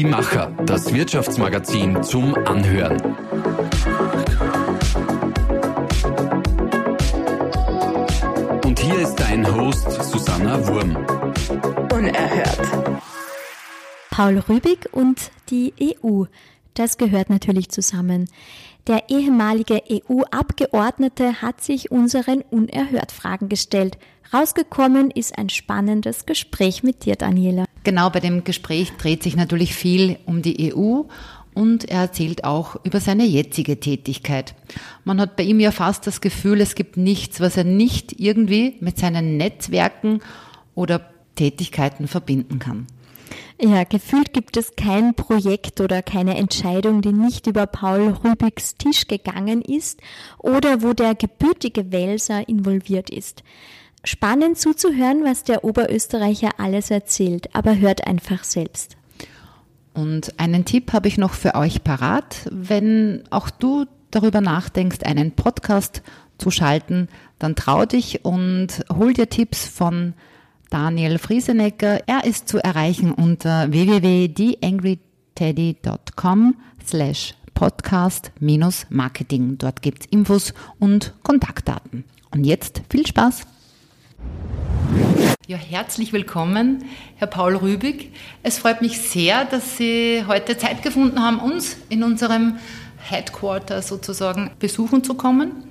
Die Macher, das Wirtschaftsmagazin zum Anhören. Und hier ist dein Host Susanna Wurm. Unerhört. Paul Rübig und die EU. Das gehört natürlich zusammen. Der ehemalige EU-Abgeordnete hat sich unseren Unerhört-Fragen gestellt. Rausgekommen ist ein spannendes Gespräch mit dir, Daniela. Genau, bei dem Gespräch dreht sich natürlich viel um die EU und er erzählt auch über seine jetzige Tätigkeit. Man hat bei ihm ja fast das Gefühl, es gibt nichts, was er nicht irgendwie mit seinen Netzwerken oder Tätigkeiten verbinden kann. Ja, gefühlt gibt es kein Projekt oder keine Entscheidung, die nicht über Paul Rübigs Tisch gegangen ist oder wo der gebürtige Welser involviert ist. Spannend zuzuhören, was der Oberösterreicher alles erzählt, aber hört einfach selbst. Und einen Tipp habe ich noch für euch parat. Wenn auch du darüber nachdenkst, einen Podcast zu schalten, dann trau dich und hol dir Tipps von Daniel Friesenecker. Er ist zu erreichen unter www.theangryteddy.com slash podcast-marketing. Dort gibt's Infos und Kontaktdaten. Und jetzt viel Spaß! Ja, herzlich willkommen, Herr Paul Rübig. Es freut mich sehr, dass Sie heute Zeit gefunden haben, uns in unserem Headquarter sozusagen besuchen zu kommen.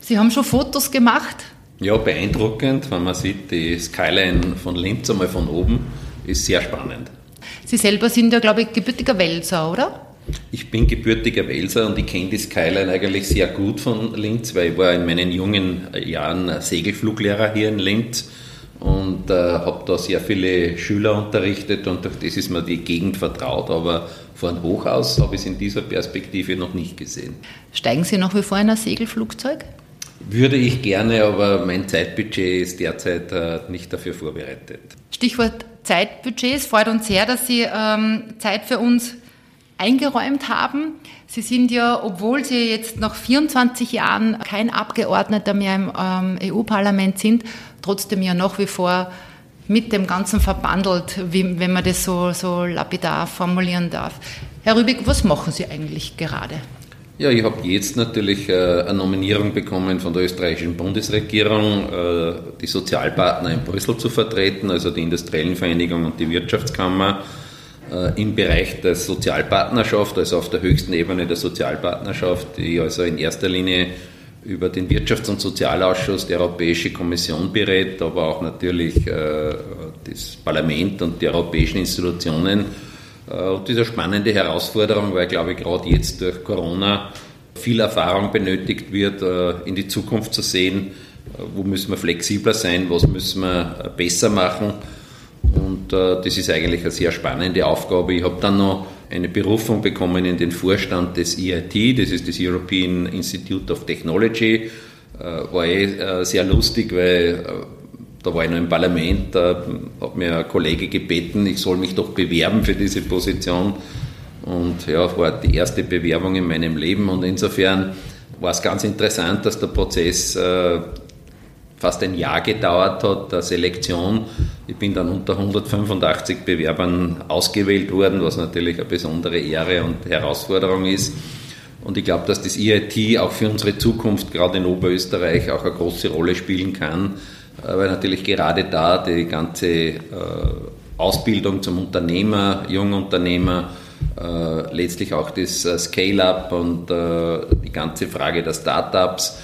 Sie haben schon Fotos gemacht. Ja, beeindruckend, wenn man sieht, die Skyline von Linz einmal von oben, ist sehr spannend. Sie selber sind ja, glaube ich, gebürtiger Welser, oder? Ich bin gebürtiger Welser und ich kenne die Skyline eigentlich sehr gut von Linz, weil ich war in meinen jungen Jahren Segelfluglehrer hier in Linz und äh, habe da sehr viele Schüler unterrichtet und durch das ist mir die Gegend vertraut, aber von hoch aus habe ich es in dieser Perspektive noch nicht gesehen. Steigen Sie nach wie vor in ein Segelflugzeug? Würde ich gerne, aber mein Zeitbudget ist derzeit äh, nicht dafür vorbereitet. Stichwort Zeitbudget. Es freut uns sehr, dass Sie ähm, Zeit für uns eingeräumt haben. Sie sind ja, obwohl Sie jetzt nach 24 Jahren kein Abgeordneter mehr im ähm, EU-Parlament sind, trotzdem ja nach wie vor mit dem Ganzen verbandelt, wenn man das so, so lapidar formulieren darf. Herr Rübig, was machen Sie eigentlich gerade? Ja, ich habe jetzt natürlich äh, eine Nominierung bekommen von der österreichischen Bundesregierung, äh, die Sozialpartner in Brüssel zu vertreten, also die Industriellen Vereinigung und die Wirtschaftskammer im Bereich der Sozialpartnerschaft, also auf der höchsten Ebene der Sozialpartnerschaft, die also in erster Linie über den Wirtschafts- und Sozialausschuss der Europäische Kommission berät, aber auch natürlich äh, das Parlament und die europäischen Institutionen. Äh, und diese spannende Herausforderung, weil, glaube ich, gerade jetzt durch Corona viel Erfahrung benötigt wird, in die Zukunft zu sehen, wo müssen wir flexibler sein, was müssen wir besser machen und äh, das ist eigentlich eine sehr spannende Aufgabe. Ich habe dann noch eine Berufung bekommen in den Vorstand des EIT, das ist das European Institute of Technology. Äh, war eh äh, sehr lustig, weil äh, da war ich noch im Parlament, da hat mir ein Kollege gebeten, ich soll mich doch bewerben für diese Position. Und ja, war die erste Bewerbung in meinem Leben und insofern war es ganz interessant, dass der Prozess äh, fast ein Jahr gedauert hat, der Selektion. Ich bin dann unter 185 Bewerbern ausgewählt worden, was natürlich eine besondere Ehre und Herausforderung ist. Und ich glaube, dass das EIT auch für unsere Zukunft, gerade in Oberösterreich, auch eine große Rolle spielen kann, äh, weil natürlich gerade da die ganze äh, Ausbildung zum Unternehmer, Jungunternehmer, äh, letztlich auch das Scale-up und die ganze Frage der Startups,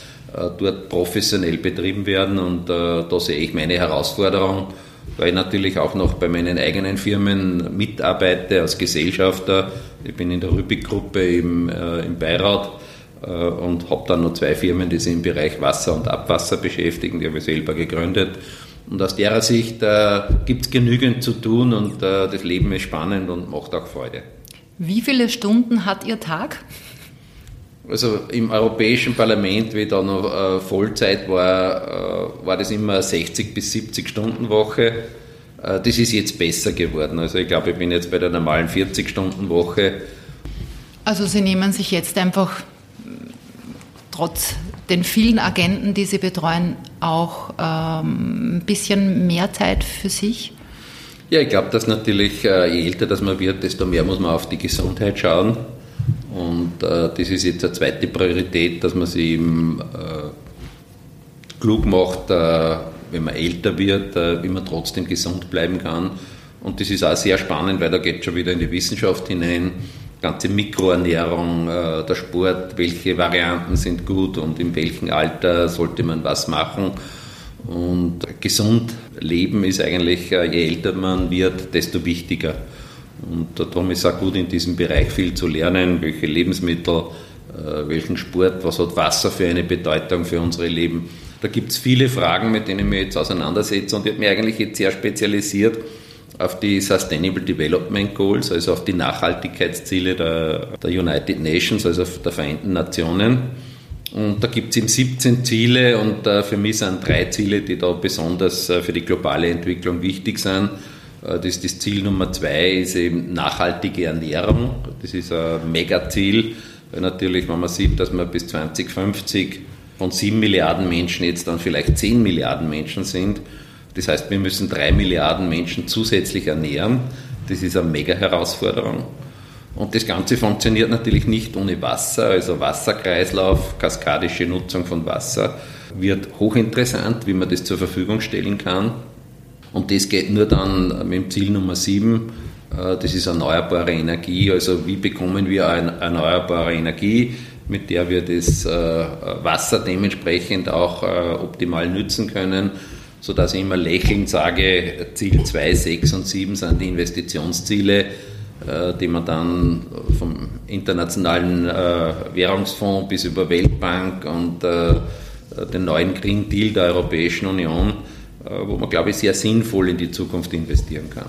dort professionell betrieben werden. Und äh, da sehe ich meine Herausforderung, weil ich natürlich auch noch bei meinen eigenen Firmen mitarbeite als Gesellschafter. Ich bin in der Rübig-Gruppe im, äh, im Beirat und habe dann noch zwei Firmen, die sich im Bereich Wasser und Abwasser beschäftigen. Die habe ich selber gegründet. Und aus der Sicht äh, gibt es genügend zu tun und äh, das Leben ist spannend und macht auch Freude. Wie viele Stunden hat Ihr Tag? Also im Europäischen Parlament, wie da noch äh, Vollzeit war, äh, war das immer eine 60 bis 70 Stunden Woche. Äh, das ist jetzt besser geworden. Also ich glaube, ich bin jetzt bei der normalen 40 Stunden Woche. Also Sie nehmen sich jetzt einfach trotz den vielen Agenten, die Sie betreuen, auch ähm, ein bisschen mehr Zeit für sich? Ja, ich glaube, dass natürlich, äh, je älter das man wird, desto mehr muss man auf die Gesundheit schauen. Und äh, das ist jetzt eine zweite Priorität, dass man sich eben äh, klug macht, äh, wenn man älter wird, äh, wie man trotzdem gesund bleiben kann. Und das ist auch sehr spannend, weil da geht schon wieder in die Wissenschaft hinein. Ganze Mikroernährung, äh, der Sport, welche Varianten sind gut und in welchem Alter sollte man was machen. Und gesund leben ist eigentlich, je älter man wird, desto wichtiger. Und darum ist auch gut, in diesem Bereich viel zu lernen, welche Lebensmittel, welchen Sport, was hat Wasser für eine Bedeutung für unsere Leben. Da gibt es viele Fragen, mit denen ich mich jetzt auseinandersetze und ich habe mich eigentlich jetzt sehr spezialisiert auf die Sustainable Development Goals, also auf die Nachhaltigkeitsziele der, der United Nations, also der Vereinten Nationen. Und da gibt es eben 17 Ziele und äh, für mich sind drei Ziele, die da besonders äh, für die globale Entwicklung wichtig sind. Äh, das, das Ziel Nummer zwei ist eben nachhaltige Ernährung. Das ist ein Megaziel, weil natürlich, wenn man sieht, dass man bis 2050 von 7 Milliarden Menschen jetzt dann vielleicht 10 Milliarden Menschen sind. Das heißt, wir müssen 3 Milliarden Menschen zusätzlich ernähren. Das ist eine mega Herausforderung. Und das Ganze funktioniert natürlich nicht ohne Wasser, also Wasserkreislauf, kaskadische Nutzung von Wasser wird hochinteressant, wie man das zur Verfügung stellen kann. Und das geht nur dann mit dem Ziel Nummer 7, äh, das ist erneuerbare Energie. Also wie bekommen wir erneuerbare Energie, mit der wir das äh, Wasser dementsprechend auch äh, optimal nützen können, sodass ich immer lächelnd sage, Ziel 2, 6 und 7 sind die Investitionsziele die man dann vom Internationalen äh, Währungsfonds bis über Weltbank und den neuen Green Deal der Europäischen Union, wo man, glaube ich, sehr sinnvoll in die Zukunft investieren kann.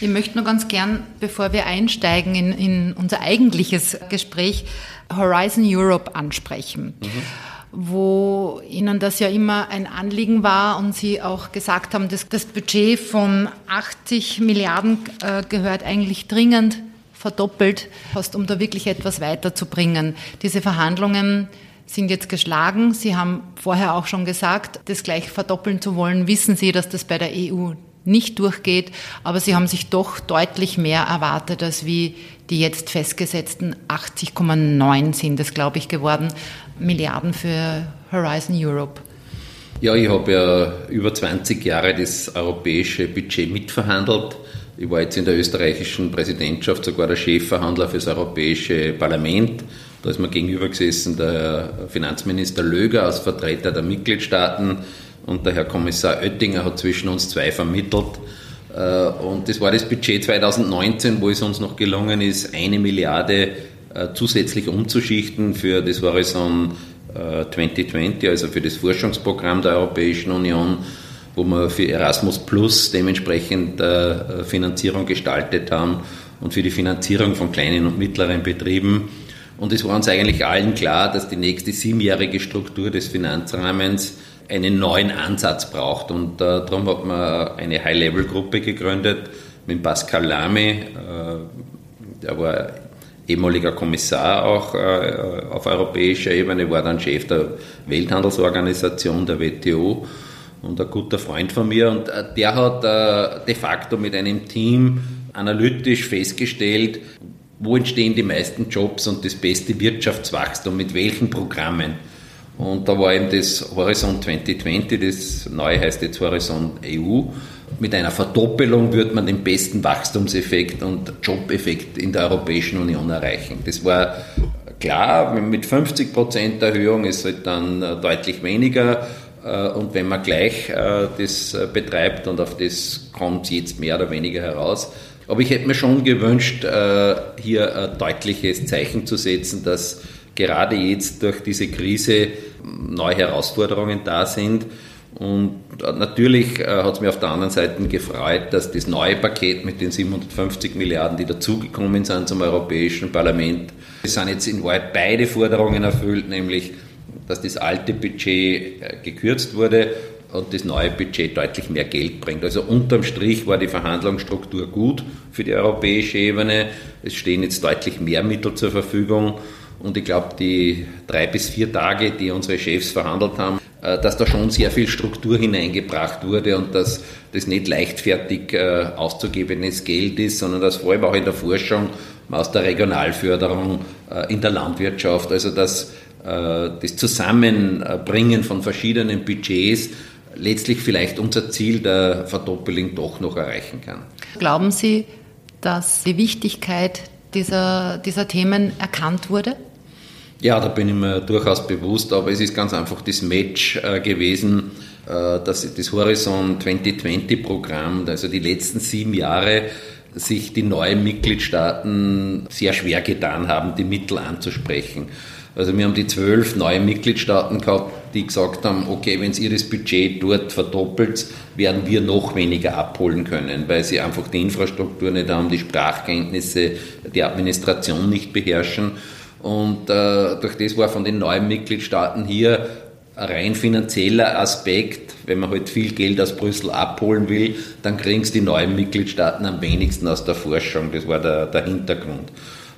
Ich möchte nur ganz gern, bevor wir einsteigen in, in unser eigentliches Gespräch, Horizon Europe ansprechen. Mhm wo Ihnen das ja immer ein Anliegen war und Sie auch gesagt haben, dass das Budget von 80 Milliarden äh, gehört eigentlich dringend verdoppelt, fast um da wirklich etwas weiterzubringen. Diese Verhandlungen sind jetzt geschlagen. Sie haben vorher auch schon gesagt, das gleich verdoppeln zu wollen. Wissen Sie, dass das bei der EU nicht durchgeht, aber sie haben sich doch deutlich mehr erwartet, als wie die jetzt festgesetzten 80,9 sind es, glaube ich, geworden, Milliarden für Horizon Europe. Ja, ich habe ja über 20 Jahre das europäische Budget mitverhandelt. Ich war jetzt in der österreichischen Präsidentschaft sogar der Chefverhandler für das Europäische Parlament. Da ist mir gegenüber gesessen der Finanzminister Löger als Vertreter der Mitgliedstaaten und der Herr Kommissar Oettinger hat zwischen uns zwei vermittelt. Äh, und das war das Budget 2019, wo es uns noch gelungen ist, eine Milliarde äh, zusätzlich umzuschichten für das Horizon 2020, äh, also für das Forschungsprogramm der Europäischen Union, wo wir für Erasmus Plus dementsprechend Finanzierung gestaltet haben und für die Finanzierung von kleinen und mittleren Betrieben. Und es war uns eigentlich allen klar, dass die nächste siebenjährige Struktur des Finanzrahmens einen neuen Ansatz braucht. Und äh, darum hat man eine High-Level-Gruppe gegründet mit Pascal Lamy, äh, der war ehemaliger Kommissar auch äh, auf europäischer Ebene, war dann Chef der Welthandelsorganisation, der WTO und ein guter Freund von mir. Und äh, der hat äh, de facto mit einem Team analytisch festgestellt, wo entstehen die meisten Jobs und das beste Wirtschaftswachstum, mit welchen Programmen. Und da war eben das Horizont 2020, das neue heißt jetzt Horizont EU. Mit einer Verdoppelung wird man den besten Wachstumseffekt und Jobeffekt in der Europäischen Union erreichen. Das war klar, mit 50 Prozent Erhöhung ist halt dann äh, deutlich weniger. Äh, und wenn man gleich äh, das betreibt und auf das kommt jetzt mehr oder weniger heraus. Aber ich hätte mir schon gewünscht, hier ein deutliches Zeichen zu setzen, dass gerade jetzt durch diese Krise neue Herausforderungen da sind. Und natürlich äh, hat es mir auf der anderen Seite gefreut, dass das neue Paket mit den 750 Milliarden, die dazugekommen sind zum Europäischen Parlament, es sind jetzt in Wahrheit beide Forderungen erfüllt, nämlich dass das alte Budget äh, gekürzt wurde und das neue Budget deutlich mehr Geld bringt. Also unterm Strich war die Verhandlungsstruktur gut für die europäische Ebene. Es stehen jetzt deutlich mehr Mittel zur Verfügung und ich glaube, die drei bis vier Tage, die unsere Chefs verhandelt haben, äh, dass da schon sehr viel Struktur hineingebracht wurde und dass das nicht leichtfertig äh, auszugebenes Geld ist, sondern dass vor allem auch in der Forschung, aus der Regionalförderung, äh, in der Landwirtschaft, also dass das Zusammenbringen von verschiedenen Budgets letztlich vielleicht unser Ziel der Verdoppelung doch noch erreichen kann. Glauben Sie, dass die Wichtigkeit dieser, dieser Themen erkannt wurde? Ja, da bin ich mir durchaus bewusst, aber es ist ganz einfach das Match äh, gewesen, äh, dass das Horizon 2020-Programm, also die letzten sieben Jahre, sich die neuen Mitgliedstaaten sehr schwer getan haben, die Mittel anzusprechen. Also wir haben die zwölf neuen Mitgliedstaaten gehabt, die gesagt haben, okay, wenn ihr das Budget dort verdoppelt, werden wir noch weniger abholen können, weil sie einfach die Infrastruktur nicht haben, die Sprachkenntnisse, die Administration nicht beherrschen. Und äh, durch das war von den neuen Mitgliedstaaten hier ein rein finanzieller Aspekt, wenn man halt viel Geld aus Brüssel abholen will, dann kriegen es die neuen Mitgliedstaaten am wenigsten aus der Forschung. Das war der, der Hintergrund.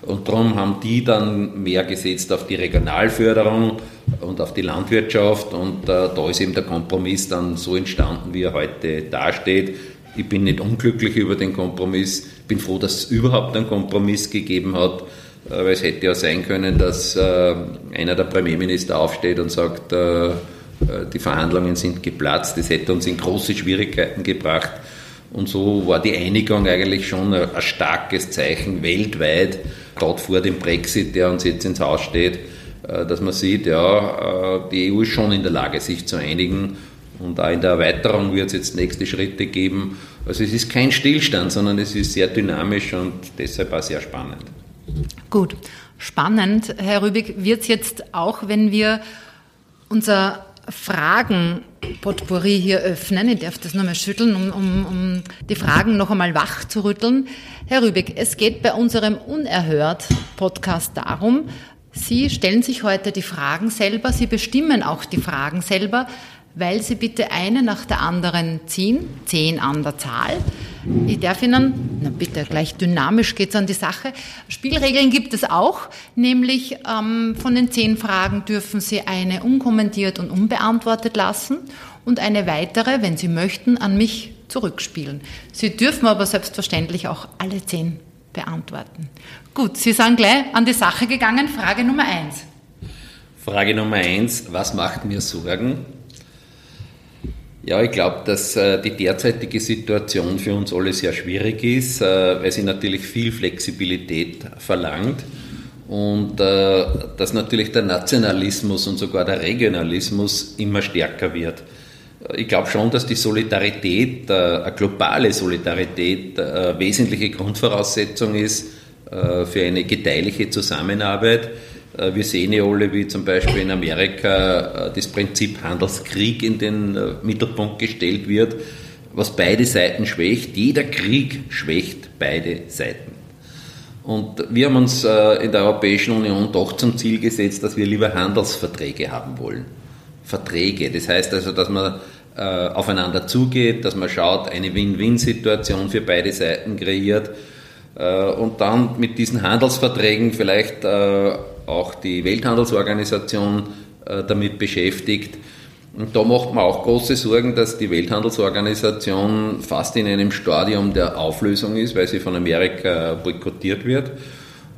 Und darum haben die dann mehr gesetzt auf die Regionalförderung und auf die Landwirtschaft. Und äh, da ist eben der Kompromiss dann so entstanden, wie er heute dasteht. Ich bin nicht unglücklich über den Kompromiss, bin froh, dass es überhaupt einen Kompromiss gegeben hat. Äh, weil es hätte ja sein können, dass äh, einer der Premierminister aufsteht und sagt, äh, die Verhandlungen sind geplatzt. Das hätte uns in große Schwierigkeiten gebracht. Und so war die Einigung eigentlich schon ein, starkes Zeichen weltweit, gerade vor dem Brexit, der uns jetzt ins Haus steht, dass man sieht, ja, die EU ist schon in der Lage, sich zu einigen. Und auch in der Erweiterung wird es jetzt nächste Schritte geben. Also es ist kein Stillstand, sondern es ist sehr dynamisch und deshalb auch sehr spannend. Gut, spannend, Herr Rübig, wird es jetzt auch, wenn wir unser Fragen-Potpourri hier öffnen. Ich darf das nochmal schütteln, um, um, um die Fragen noch einmal wach zu rütteln. Herr Rübig, es geht bei unserem Unerhört-Podcast darum, Sie stellen sich heute die Fragen selber, Sie bestimmen auch die Fragen selber weil Sie bitte eine nach der anderen ziehen, zehn an der Zahl. Ich darf Ihnen, na bitte, gleich dynamisch geht es an die Sache. Spielregeln gibt es auch, nämlich ähm, von den zehn Fragen dürfen Sie eine unkommentiert und unbeantwortet lassen und eine weitere, wenn Sie möchten, an mich zurückspielen. Sie dürfen aber selbstverständlich auch alle zehn beantworten. Gut, Sie sind gleich an die Sache gegangen. Frage Nummer eins. Frage Nummer eins, was macht mir Sorgen? Ja, ich glaube, dass äh, die derzeitige Situation für uns alle sehr schwierig ist, äh, weil sie natürlich viel Flexibilität verlangt und äh, dass natürlich der Nationalismus und sogar der Regionalismus immer stärker wird. Äh, ich glaube schon, dass die Solidarität, äh, eine globale Solidarität, äh, wesentliche Grundvoraussetzung ist für eine gedeihliche Zusammenarbeit. Äh, wir sehen ja alle, wie zum Beispiel in Amerika äh, das Prinzip Handelskrieg in den äh, Mittelpunkt gestellt wird, was beide Seiten schwächt. Jeder Krieg schwächt beide Seiten. Und wir haben uns in der Europäischen Union doch zum Ziel gesetzt, dass wir lieber Handelsverträge haben wollen. Verträge, das heißt also, dass man aufeinander zugeht, dass man schaut, eine Win-Win-Situation für beide Seiten kreiert und dann mit diesen Handelsverträgen vielleicht auch die Welthandelsorganisation äh, damit beschäftigt. Und da macht man auch große Sorgen, dass die Welthandelsorganisation fast in einem Stadium der Auflösung ist, weil sie von Amerika boykottiert wird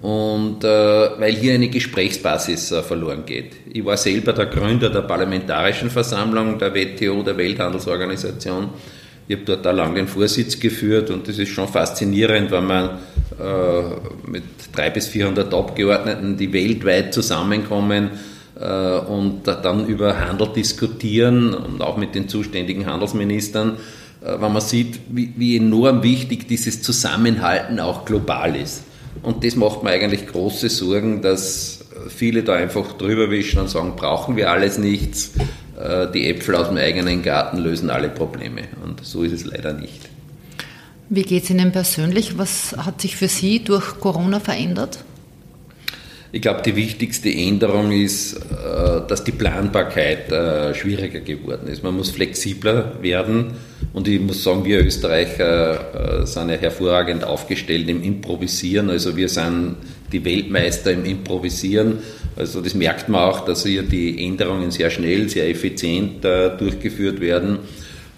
und äh, weil hier eine Gesprächsbasis äh, verloren geht. Ich war selber der Gründer der Parlamentarischen Versammlung der WTO, der Welthandelsorganisation. Ich habe dort auch lange den Vorsitz geführt und das ist schon faszinierend, wenn man äh, mit 300 bis 400 Abgeordneten, die weltweit zusammenkommen äh, und dann über Handel diskutieren und auch mit den zuständigen Handelsministern, äh, wenn man sieht, wie, wie enorm wichtig dieses Zusammenhalten auch global ist. Und das macht mir eigentlich große Sorgen, dass viele da einfach drüber wischen und sagen, brauchen wir alles nichts, äh, die Äpfel aus dem eigenen Garten lösen alle Probleme. Und so ist es leider nicht. Wie geht es Ihnen persönlich? Was hat sich für Sie durch Corona verändert? Ich glaube, die wichtigste Änderung ist, äh, dass die Planbarkeit äh, schwieriger geworden ist. Man muss flexibler werden und ich muss sagen, wir Österreicher äh, sind ja hervorragend aufgestellt im Improvisieren. Also wir sind die Weltmeister im Improvisieren. Also das merkt man auch, dass hier die Änderungen sehr schnell, sehr effizient durchgeführt werden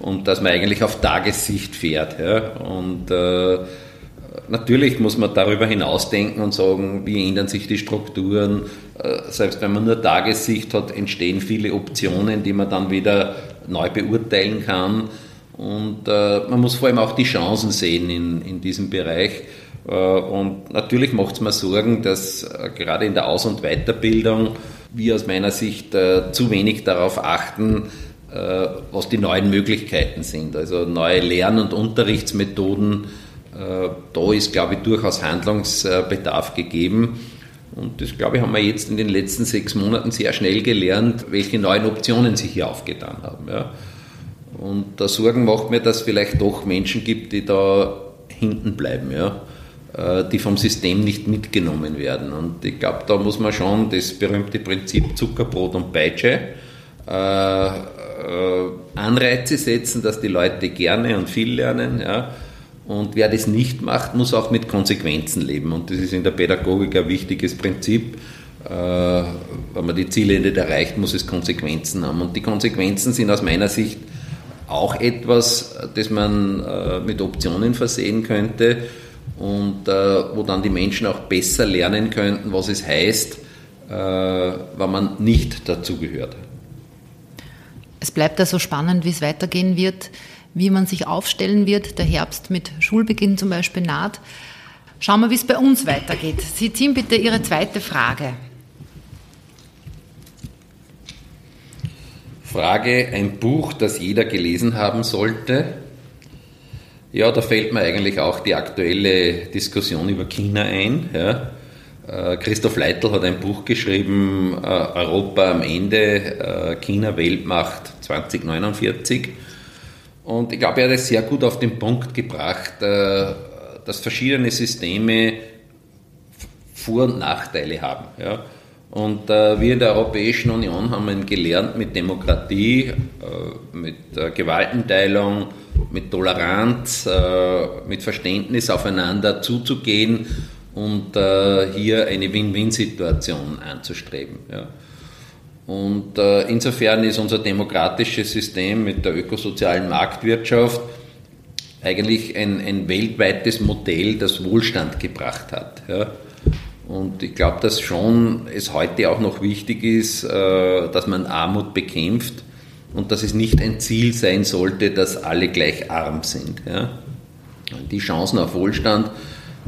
und dass man eigentlich auf Tagessicht fährt. Und Natürlich muss man darüber hinausdenken und sagen, wie ändern sich die Strukturen. Äh, selbst wenn man nur Tagessicht hat, entstehen viele Optionen, die man dann wieder neu beurteilen kann. Und äh, man muss vor allem auch die Chancen sehen in, in diesem Bereich. Äh, und natürlich macht es mir Sorgen, dass gerade in der Aus- und Weiterbildung wir aus meiner Sicht zu wenig darauf achten, was die neuen Möglichkeiten sind. Also neue Lern- und Unterrichtsmethoden äh, da ist, glaube ich, durchaus Handlungsbedarf gegeben. Und das, glaube ich, haben wir jetzt in den letzten sechs Monaten sehr schnell gelernt, welche neuen Optionen sich hier aufgetan haben. Ja. Und da Sorgen macht mir, dass es vielleicht doch Menschen gibt, die da hinten bleiben, ja, äh, die vom System nicht mitgenommen werden. Und ich glaube, da muss man schon das berühmte Prinzip Zuckerbrot und Peitsche äh, äh, Anreize setzen, dass die Leute gerne und viel lernen. Ja und wer das nicht macht, muss auch mit Konsequenzen leben. Und das ist in der Pädagogik ein wichtiges Prinzip. Äh, wenn man die Ziele nicht erreicht, muss es Konsequenzen haben. Und die Konsequenzen sind aus meiner Sicht auch etwas, das man äh, mit Optionen versehen könnte und äh, wo dann die Menschen auch besser lernen könnten, was es heißt, wenn man nicht dazugehört. Es bleibt also spannend, wie es weitergehen wird wie man sich aufstellen wird. Der Herbst mit Schulbeginn zum Beispiel naht. Schauen wir, wie es bei uns weitergeht. Sie ziehen bitte Ihre zweite Frage. Frage, ein Buch, das jeder gelesen haben sollte. Ja, da fällt mir eigentlich auch die aktuelle Diskussion über China ein. Ja. Äh, Christoph Leitl hat ein Buch geschrieben, äh, Europa am Ende, äh, China Weltmacht 2049. Und ich glaube, er hat es sehr gut auf den Punkt gebracht, dass verschiedene Systeme Vor- und Nachteile haben. Ja. Und äh, wir in der Europäischen Union haben gelernt, mit Demokratie, äh, mit Gewaltenteilung, mit Toleranz, mit Verständnis aufeinander zuzugehen und hier eine Win-Win-Situation anzustreben. Ja. Und äh, insofern ist unser demokratisches System mit der ökosozialen Marktwirtschaft eigentlich ein, ein weltweites Modell, das Wohlstand gebracht hat. Ja. Und ich glaube, dass schon es heute auch noch wichtig ist, äh, dass man Armut bekämpft und dass es nicht ein Ziel sein sollte, dass alle gleich arm sind. Die Chancen auf Wohlstand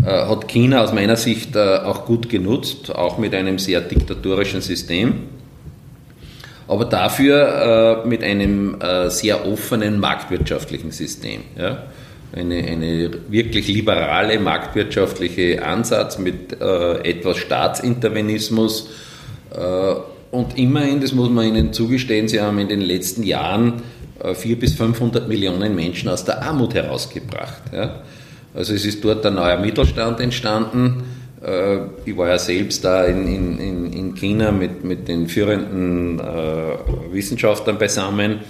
äh, hat China aus meiner Sicht äh, auch gut genutzt, auch mit einem sehr diktatorischen System aber dafür mit einem sehr offenen marktwirtschaftlichen System. Eine, eine wirklich liberale marktwirtschaftliche Ansatz mit äh, etwas Staatsintervenismus. Äh, und immerhin, das muss man Ihnen zugestehen, Sie haben in den letzten Jahren 400 äh, bis 500 Millionen Menschen aus der Armut herausgebracht. Ja? Also es ist dort ein neuer Mittelstand entstanden äh, ich war ja selbst da in, in, in China mit, mit den führenden äh, Wissenschaftlern beisammen.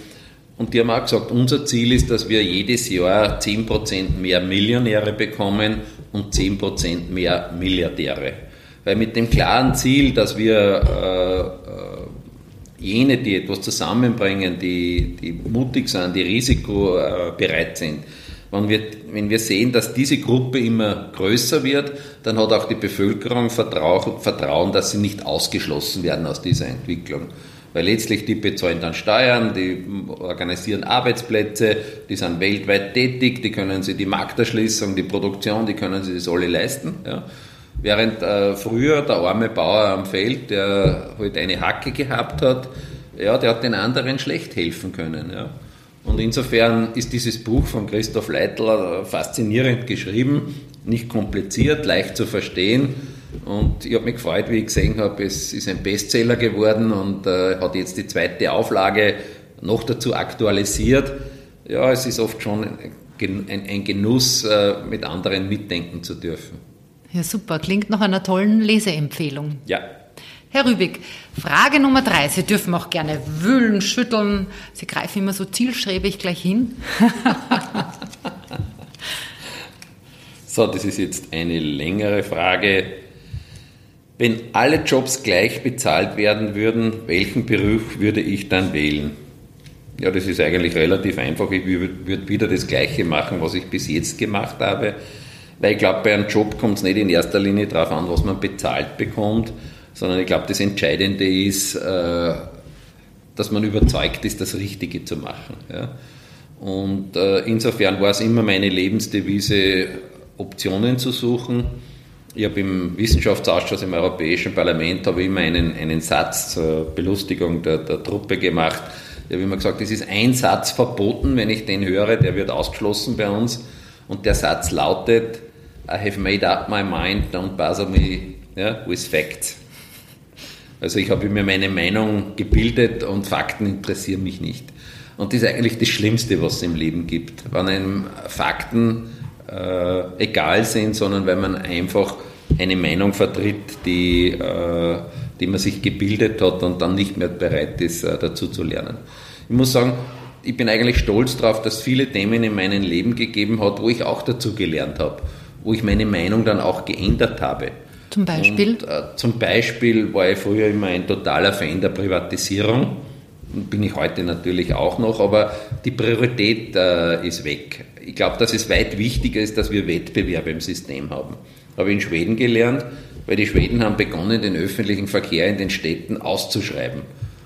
Und die haben auch gesagt, unser Ziel ist, dass wir jedes Jahr 10% mehr Millionäre bekommen und 10% mehr Milliardäre. Weil mit dem klaren Ziel, dass wir äh, äh, jene, die etwas zusammenbringen, die, die mutig sind, die risikobereit sind, wenn wir, wenn wir sehen, dass diese Gruppe immer größer wird, dann hat auch die Bevölkerung Vertrauen, dass sie nicht ausgeschlossen werden aus dieser Entwicklung. Weil letztlich die bezahlen dann Steuern, die organisieren Arbeitsplätze, die sind weltweit tätig, die können sich die Markterschließung, die Produktion, die können sich das alle leisten. Ja. Während äh, früher der arme Bauer am Feld, der halt eine Hacke gehabt hat, ja, der hat den anderen schlecht helfen können. Ja. Und insofern ist dieses Buch von Christoph Leitler faszinierend geschrieben, nicht kompliziert, leicht zu verstehen. Und ich habe mich gefreut, wie ich gesehen habe, es ist ein Bestseller geworden und äh, hat jetzt die zweite Auflage noch dazu aktualisiert. Ja, es ist oft schon ein, ein Genuss, äh, mit anderen mitdenken zu dürfen. Ja, super. Klingt nach einer tollen Leseempfehlung. Ja. Herr Rübig, Frage Nummer drei. Sie dürfen auch gerne wühlen, schütteln. Sie greifen immer so zielstrebig gleich hin. so, das ist jetzt eine längere Frage. Wenn alle Jobs gleich bezahlt werden würden, welchen Beruf würde ich dann wählen? Ja, das ist eigentlich relativ einfach. Ich würde wieder das Gleiche machen, was ich bis jetzt gemacht habe. Weil ich glaube, bei einem Job kommt es nicht in erster Linie darauf an, was man bezahlt bekommt, sondern ich glaube, das Entscheidende ist, äh, dass man überzeugt ist, das Richtige zu machen. Und äh, insofern war es immer meine Lebensdevise, Optionen zu suchen. Ich habe im Wissenschaftsausschuss im Europäischen Parlament habe immer einen, einen Satz zur Belustigung der, der Truppe gemacht. Ich habe immer gesagt, es ist ein Satz verboten, wenn ich den höre, der wird ausgeschlossen bei uns. Und der Satz lautet, I have made up my mind, don't bother me yeah, with facts. Also ich habe mir meine Meinung gebildet und Fakten interessieren mich nicht. Und das ist eigentlich das Schlimmste, was es im Leben gibt. Wenn einem Fakten äh, egal sind, sondern wenn man einfach eine Meinung vertritt, die, äh, die man sich gebildet hat und dann nicht mehr bereit ist, äh, dazu zu lernen. Ich muss sagen, ich bin eigentlich stolz darauf, dass es viele Themen in meinem Leben gegeben hat, wo ich auch dazu gelernt habe, wo ich meine Meinung dann auch geändert habe. Zum Beispiel? Und, äh, zum Beispiel war ich früher immer ein totaler Fan der Privatisierung. Bin ich heute natürlich auch noch, aber die Priorität äh, ist weg. Ich glaube, dass es weit wichtiger ist, dass wir Wettbewerb im System haben. Habe ich in Schweden gelernt, weil die Schweden haben begonnen, den öffentlichen Verkehr in den Städten auszuschreiben.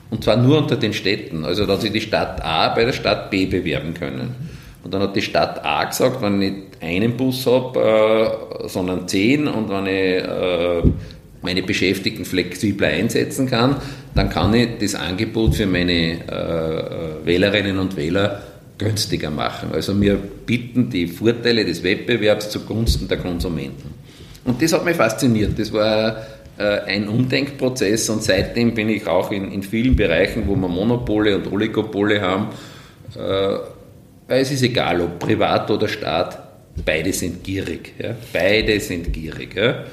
Und zwar nur unter den Städten. Also, dass sie die Stadt A bei der Stadt B bewerben können. Und dann hat die Stadt A gesagt, wenn ich nicht einen Bus habe, äh, sondern zehn und wenn ich äh, meine Beschäftigten flexibler einsetzen kann, dann kann ich das Angebot für meine äh, Wählerinnen und Wähler günstiger machen. Also wir bieten die Vorteile des Wettbewerbs zugunsten der Konsumenten. Und das hat mich fasziniert. Das war äh, ein Umdenkprozess und seitdem bin ich auch in, in vielen Bereichen, wo wir Monopole und Oligopole haben, äh, es ist egal, ob privat oder Staat, beide sind gierig. Ja? Beide sind gierig. Ja?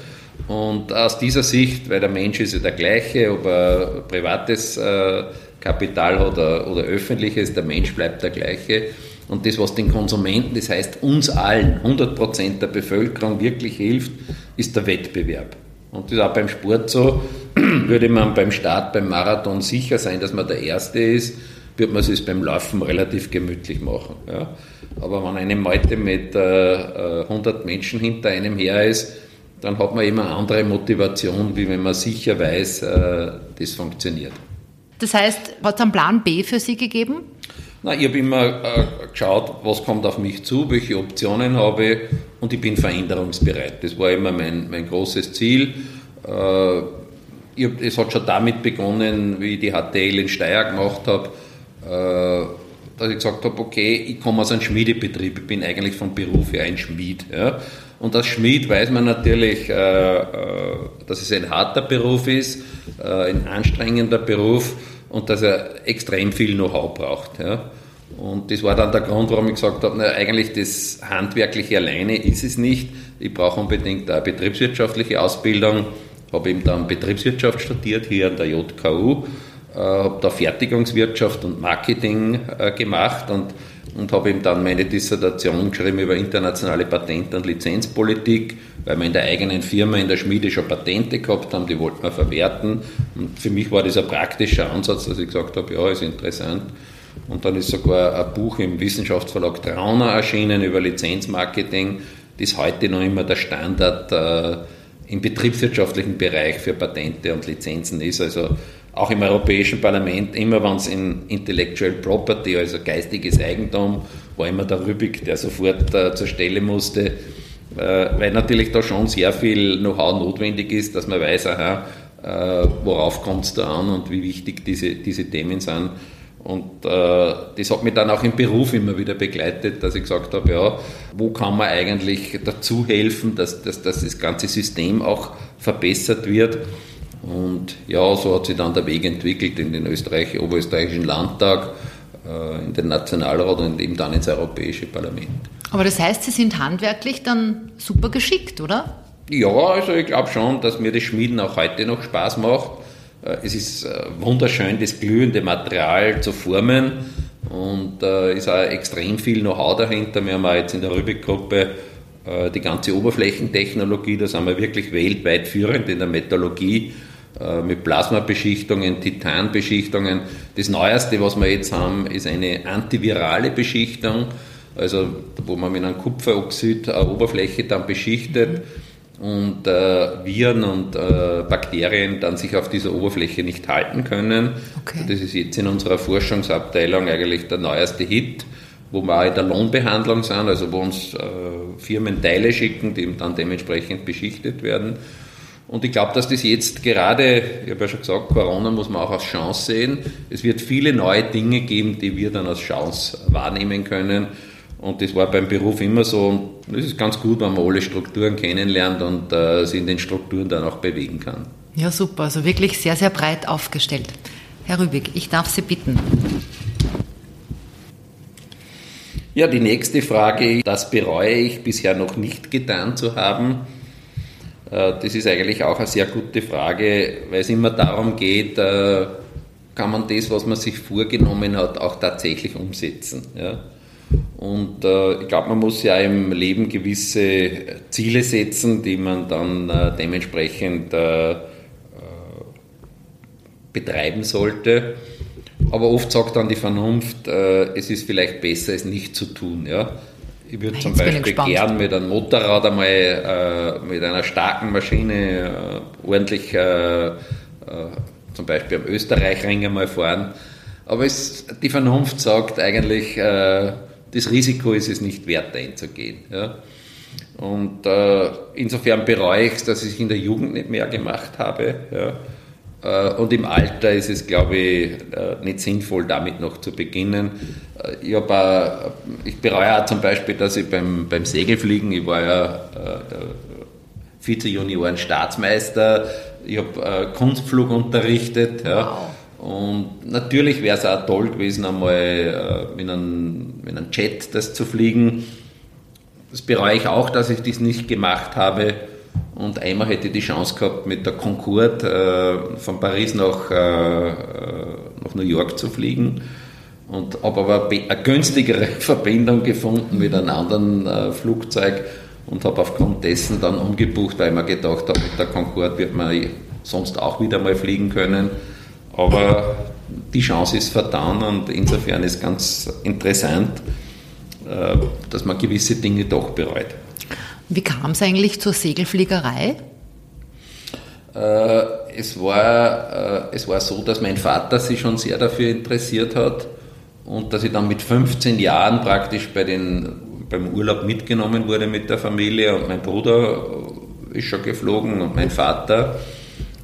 Und aus dieser Sicht, weil der Mensch ist ja der gleiche, ob er privates äh, Kapital hat oder, öffentliches, der Mensch bleibt der gleiche. Und das, was den Konsumenten, das heißt uns allen, 100% der Bevölkerung wirklich hilft, ist der Wettbewerb. Und das ist auch beim Sport so. Würde man beim Start, beim Marathon sicher sein, dass man der Erste ist, wird man es beim Laufen relativ gemütlich machen. Ja. Aber wenn eine Meute mit äh, 100 Menschen hinter einem her ist, dann hat man immer eine andere Motivation, wie wenn man sicher weiß, äh, das funktioniert. Das heißt, hat es einen Plan B für Sie gegeben? Na, ich habe immer äh, geschaut, was kommt auf mich zu, welche Optionen habe ich und ich bin veränderungsbereit. Das war immer mein, mein großes Ziel. Äh, ich es hat schon damit begonnen, wie ich die HTL in Steyr gemacht habe, äh, dass ich gesagt habe, okay, ich komme aus einem Schmiedebetrieb, ich bin eigentlich vom Beruf her ein Schmied. Ja. Und als Schmied weiß man natürlich, äh, äh, dass es ein harter Beruf ist, äh, ein anstrengender Beruf und dass er extrem viel Know-how braucht. Ja. Und das war dann der Grund, warum ich gesagt habe, na, eigentlich das Handwerkliche alleine ist es nicht. Ich brauche unbedingt eine betriebswirtschaftliche Ausbildung. Habe eben dann Betriebswirtschaft studiert hier an der JKU habe da Fertigungswirtschaft und Marketing äh, gemacht und, und habe eben dann meine Dissertation geschrieben über internationale Patent- und Lizenzpolitik, weil wir in der eigenen Firma, in der Schmiede schon Patente gehabt haben, die wollten wir verwerten. Und für mich war das ein praktischer Ansatz, dass ich gesagt habe, ja, ist interessant. Und dann ist sogar ein Buch im Wissenschaftsverlag Trauner erschienen über Lizenzmarketing, das heute noch immer der Standard äh, im betriebswirtschaftlichen Bereich für Patente und Lizenzen ist. Also auch im Europäischen Parlament, immer wenn es in Intellectual Property, also geistiges Eigentum, war immer der Rübig, der sofort äh, zur Stelle musste, äh, weil natürlich da schon sehr viel Know-how notwendig ist, dass man weiß, aha, äh, worauf kommt es da an und wie wichtig diese, diese Themen sind. Und äh, das hat mich dann auch im Beruf immer wieder begleitet, dass ich gesagt habe, ja, wo kann man eigentlich dazu helfen, dass, dass, dass das ganze System auch verbessert wird. Und ja, so hat sich dann der Weg entwickelt in den Österreich, Oberösterreichischen Landtag, äh, in den Nationalrat und eben dann ins Europäische Parlament. Aber das heißt, Sie sind handwerklich dann super geschickt, oder? Ja, also ich glaube schon, dass mir das Schmieden auch heute noch Spaß macht. Äh, es ist äh, wunderschön, das glühende Material zu formen und äh, ist auch extrem viel Know-how dahinter. Wir haben auch jetzt in der Rübeck-Gruppe die ganze Oberflächentechnologie, da sind wir wirklich weltweit führend in der Metallurgie mit Plasmabeschichtungen, Titanbeschichtungen. Das Neueste, was wir jetzt haben, ist eine antivirale Beschichtung, also wo man mit einem Kupferoxid eine Oberfläche dann beschichtet und äh, Viren und äh, Bakterien dann sich auf dieser Oberfläche nicht halten können. Okay. Das ist jetzt in unserer Forschungsabteilung eigentlich der neueste Hit wo wir auch in der Lohnbehandlung sind, also wo uns äh, Firmen Teile schicken, die dann dementsprechend beschichtet werden. Und ich glaube, dass das jetzt gerade, ich habe ja schon gesagt, Corona muss man auch als Chance sehen. Es wird viele neue Dinge geben, die wir dann als Chance wahrnehmen können. Und das war beim Beruf immer so. Und es ist ganz gut, wenn man alle Strukturen kennenlernt und äh, sich in den Strukturen dann auch bewegen kann. Ja, super. Also wirklich sehr, sehr breit aufgestellt. Herr Rübig, ich darf Sie bitten. Ja, die nächste Frage, das bereue ich bisher noch nicht getan zu haben. Äh, das ist eigentlich auch eine sehr gute Frage, weil es immer darum geht, äh, kann man das, was man sich vorgenommen hat, auch tatsächlich umsetzen. Und äh, ich glaube, man muss ja im Leben gewisse Ziele setzen, die man dann dementsprechend betreiben sollte. Aber oft sagt dann die Vernunft, es ist vielleicht besser, es nicht zu tun. Ja? Ich würde zum Beispiel gern mit einem Motorrad einmal äh, mit einer starken Maschine äh, ordentlich äh, äh, zum Beispiel am Österreichring einmal fahren. Aber es, die Vernunft sagt eigentlich, äh, das Risiko ist es nicht wert, einzugehen. Ja? Und insofern bereue ich es, dass ich es in der Jugend nicht mehr gemacht habe. Ja? Äh, und im Alter ist es, glaube ich, äh, nicht sinnvoll, damit noch zu beginnen. Äh, ich, auch, ich bereue auch zum Beispiel, dass ich beim, beim Segelfliegen, ich war ja der Vize-Junioren-Staatsmeister, ich habe Kunstflug unterrichtet. Ja. Und natürlich wäre es auch toll gewesen, einmal mit einem, mit einem Jet das zu fliegen. Das bereue ich auch, dass ich das nicht gemacht habe. Und einmal hätte ich die Chance gehabt, mit der Concorde äh, von Paris nach, äh, äh nach New York zu fliegen. Und habe aber eine günstigere Verbindung gefunden mit einem anderen äh, Flugzeug und habe aufgrund dessen dann umgebucht, weil ich mir gedacht habe, mit der Concorde wird man sonst auch wieder mal fliegen können. Aber die Chance ist vertan und insofern ist ganz interessant, äh, dass man gewisse Dinge doch bereut. Wie kam es eigentlich zur Segelfliegerei? Äh, es, war, äh, es war so, dass mein Vater sich schon sehr dafür interessiert hat und dass ich dann mit 15 Jahren praktisch bei den, beim Urlaub mitgenommen wurde mit der Familie und mein Bruder ist schon geflogen und mein Vater.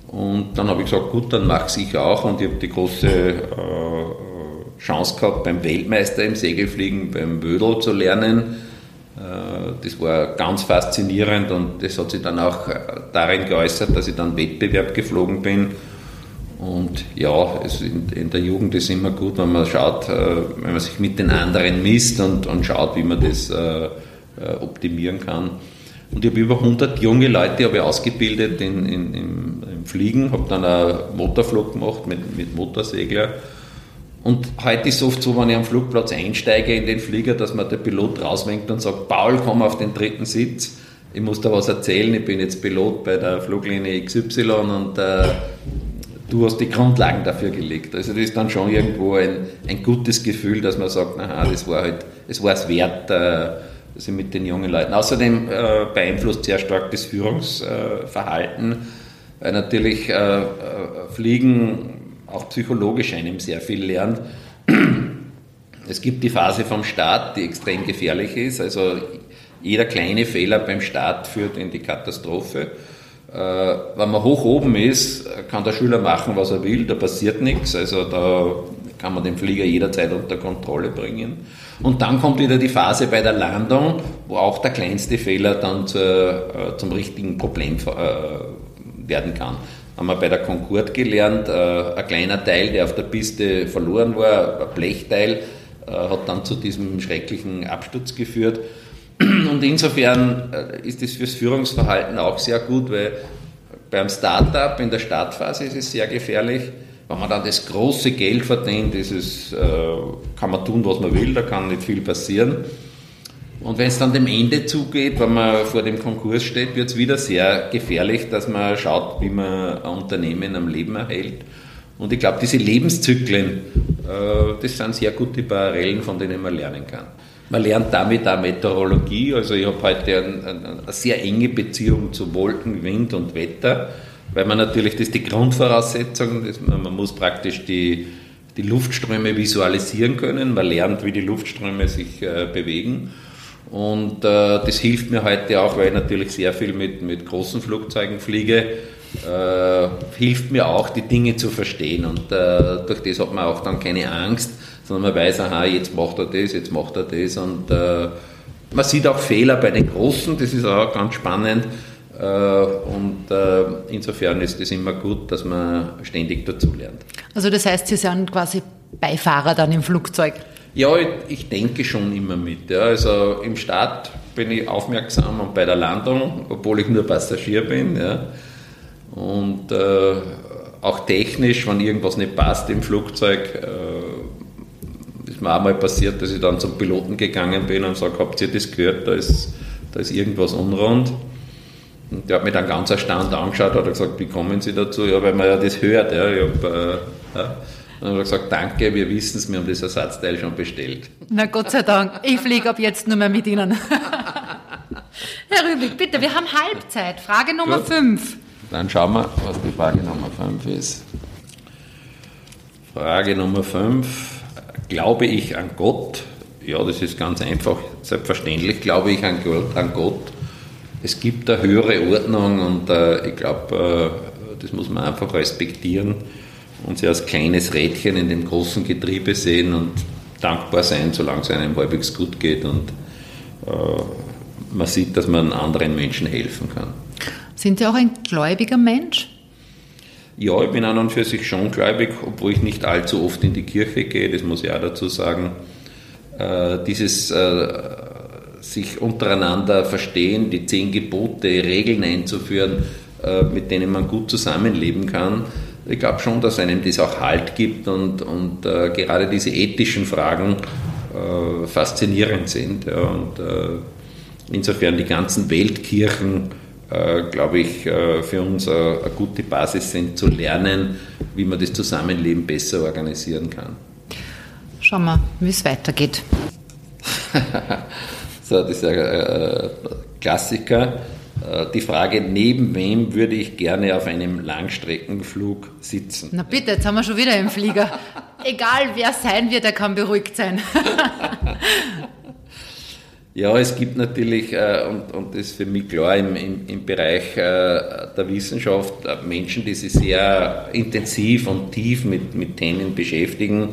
Und dann habe ich gesagt, gut, dann mache ich auch und ich habe die große äh, Chance gehabt, beim Weltmeister im Segelfliegen, beim Wödel zu lernen äh, das war ganz faszinierend und das hat sich dann auch äh, darin geäußert, dass ich dann Wettbewerb geflogen bin. Und ja, in, in, der Jugend ist immer gut, wenn man schaut, äh, wenn man sich mit den anderen misst und, und schaut, wie man das äh, optimieren kann. Und ich habe über 100 junge Leute habe ausgebildet in, in, im, im, Fliegen, habe dann auch Motorflug gemacht mit, mit Motorsegler und heute ist es oft so, wenn ich am Flugplatz einsteige in den Flieger, dass man der Pilot rauswinkt und sagt, Paul, komm auf den dritten Sitz. Ich muss da was erzählen, ich bin jetzt Pilot bei der Fluglinie XY und äh, du hast die Grundlagen dafür gelegt. Also das ist dann schon irgendwo ein, ein gutes Gefühl, dass man sagt, naja, das war halt, es war es wert, äh, dass ich mit den jungen Leuten. Außerdem äh, beeinflusst sehr stark das Führungsverhalten, weil natürlich äh, äh, Fliegen auch psychologisch einem sehr viel lernt. Es gibt die Phase vom Start, die extrem gefährlich ist. Also jeder kleine Fehler beim Start führt in die Katastrophe. Äh, wenn man hoch oben ist, kann der Schüler machen, was er will, da passiert nichts. Also da kann man den Flieger jederzeit unter Kontrolle bringen. Und dann kommt wieder die Phase bei der Landung, wo auch der kleinste Fehler dann zur, äh, zum richtigen Problem äh, werden kann haben wir bei der Concorde gelernt, ein kleiner Teil, der auf der Piste verloren war, ein Blechteil, hat dann zu diesem schrecklichen Absturz geführt. Und insofern äh, ist das fürs Führungsverhalten auch sehr gut, weil beim Startup in der Startphase ist es sehr gefährlich. Wenn man dann das große Geld verdient, ist es, äh, kann man tun, was man will, da kann nicht viel passieren. Und wenn es dann dem Ende zugeht, wenn man vor dem Konkurs steht, wird es wieder sehr gefährlich, dass man schaut, wie man ein Unternehmen am Leben erhält. Und ich glaube, diese Lebenszyklen, äh, das sind sehr gute Parallelen, von denen man lernen kann. Man lernt damit auch Meteorologie. Also ich habe heute ein, ein, eine sehr enge Beziehung zu Wolken, Wind und Wetter, weil man natürlich, das ist die Grundvoraussetzung, das, man muss praktisch die, die Luftströme visualisieren können. Man lernt, wie die Luftströme sich äh, bewegen. Und äh, das hilft mir heute auch, weil ich natürlich sehr viel mit, mit großen Flugzeugen fliege, äh, hilft mir auch, die Dinge zu verstehen. Und äh, durch das hat man auch dann keine Angst, sondern man weiß, aha, jetzt macht er das, jetzt macht er das. Und äh, man sieht auch Fehler bei den Großen, das ist auch ganz spannend. Äh, und äh, insofern ist es immer gut, dass man ständig dazulernt. Also das heißt, Sie sind quasi Beifahrer dann im Flugzeug? Ja, ich, ich denke schon immer mit. Ja. Also im Start bin ich aufmerksam und bei der Landung, obwohl ich nur Passagier bin. Ja. Und äh, auch technisch, wenn irgendwas nicht passt im Flugzeug, äh, ist mir auch mal passiert, dass ich dann zum Piloten gegangen bin und sage, habt ihr das gehört, da ist, da ist irgendwas unrund. Und der hat mich dann ganz erstaunt angeschaut und hat gesagt, wie kommen Sie dazu? Ja, weil man ja das hört. Ja. Ich hab, äh, ja. Dann hat er gesagt, danke, wir wissen es, wir haben das Ersatzteil schon bestellt. Na Gott sei Dank, ich fliege ab jetzt nur mehr mit Ihnen. Herr Rübig, bitte, wir haben Halbzeit. Frage Nummer 5. Dann schauen wir, was die Frage Nummer 5 ist. Frage Nummer 5. Glaube ich an Gott? Ja, das ist ganz einfach. Selbstverständlich glaube ich an Gott. Es gibt eine höhere Ordnung und äh, ich glaube, äh, das muss man einfach respektieren und sie als kleines Rädchen in dem großen Getriebe sehen und dankbar sein, solange es einem halbwegs gut geht und äh, man sieht, dass man anderen Menschen helfen kann. Sind Sie auch ein gläubiger Mensch? Ja, ich bin an und für sich schon gläubig, obwohl ich nicht allzu oft in die Kirche gehe, das muss ich auch dazu sagen. Äh, dieses äh, sich untereinander verstehen, die zehn Gebote, Regeln einzuführen, äh, mit denen man gut zusammenleben kann, ich glaube schon, dass einem das auch Halt gibt und, und äh, gerade diese ethischen Fragen äh, faszinierend sind. Ja, und äh, insofern die ganzen Weltkirchen, glaube ich, äh, für uns eine gute Basis sind, zu lernen, wie man das Zusammenleben besser organisieren kann. Schauen wir, wie es weitergeht. so, das ist ein äh, Klassiker. Äh, die Frage, neben wem würde ich gerne auf einem Langstreckenflug sitzen? Na bitte, jetzt haben wir schon wieder im Flieger. Egal wer sein wird, er kann beruhigt sein. ja, es gibt natürlich, äh, und, und das ist für mich klar, im, im, im Bereich äh, der Wissenschaft Menschen, die sich sehr intensiv und tief mit, mit Themen beschäftigen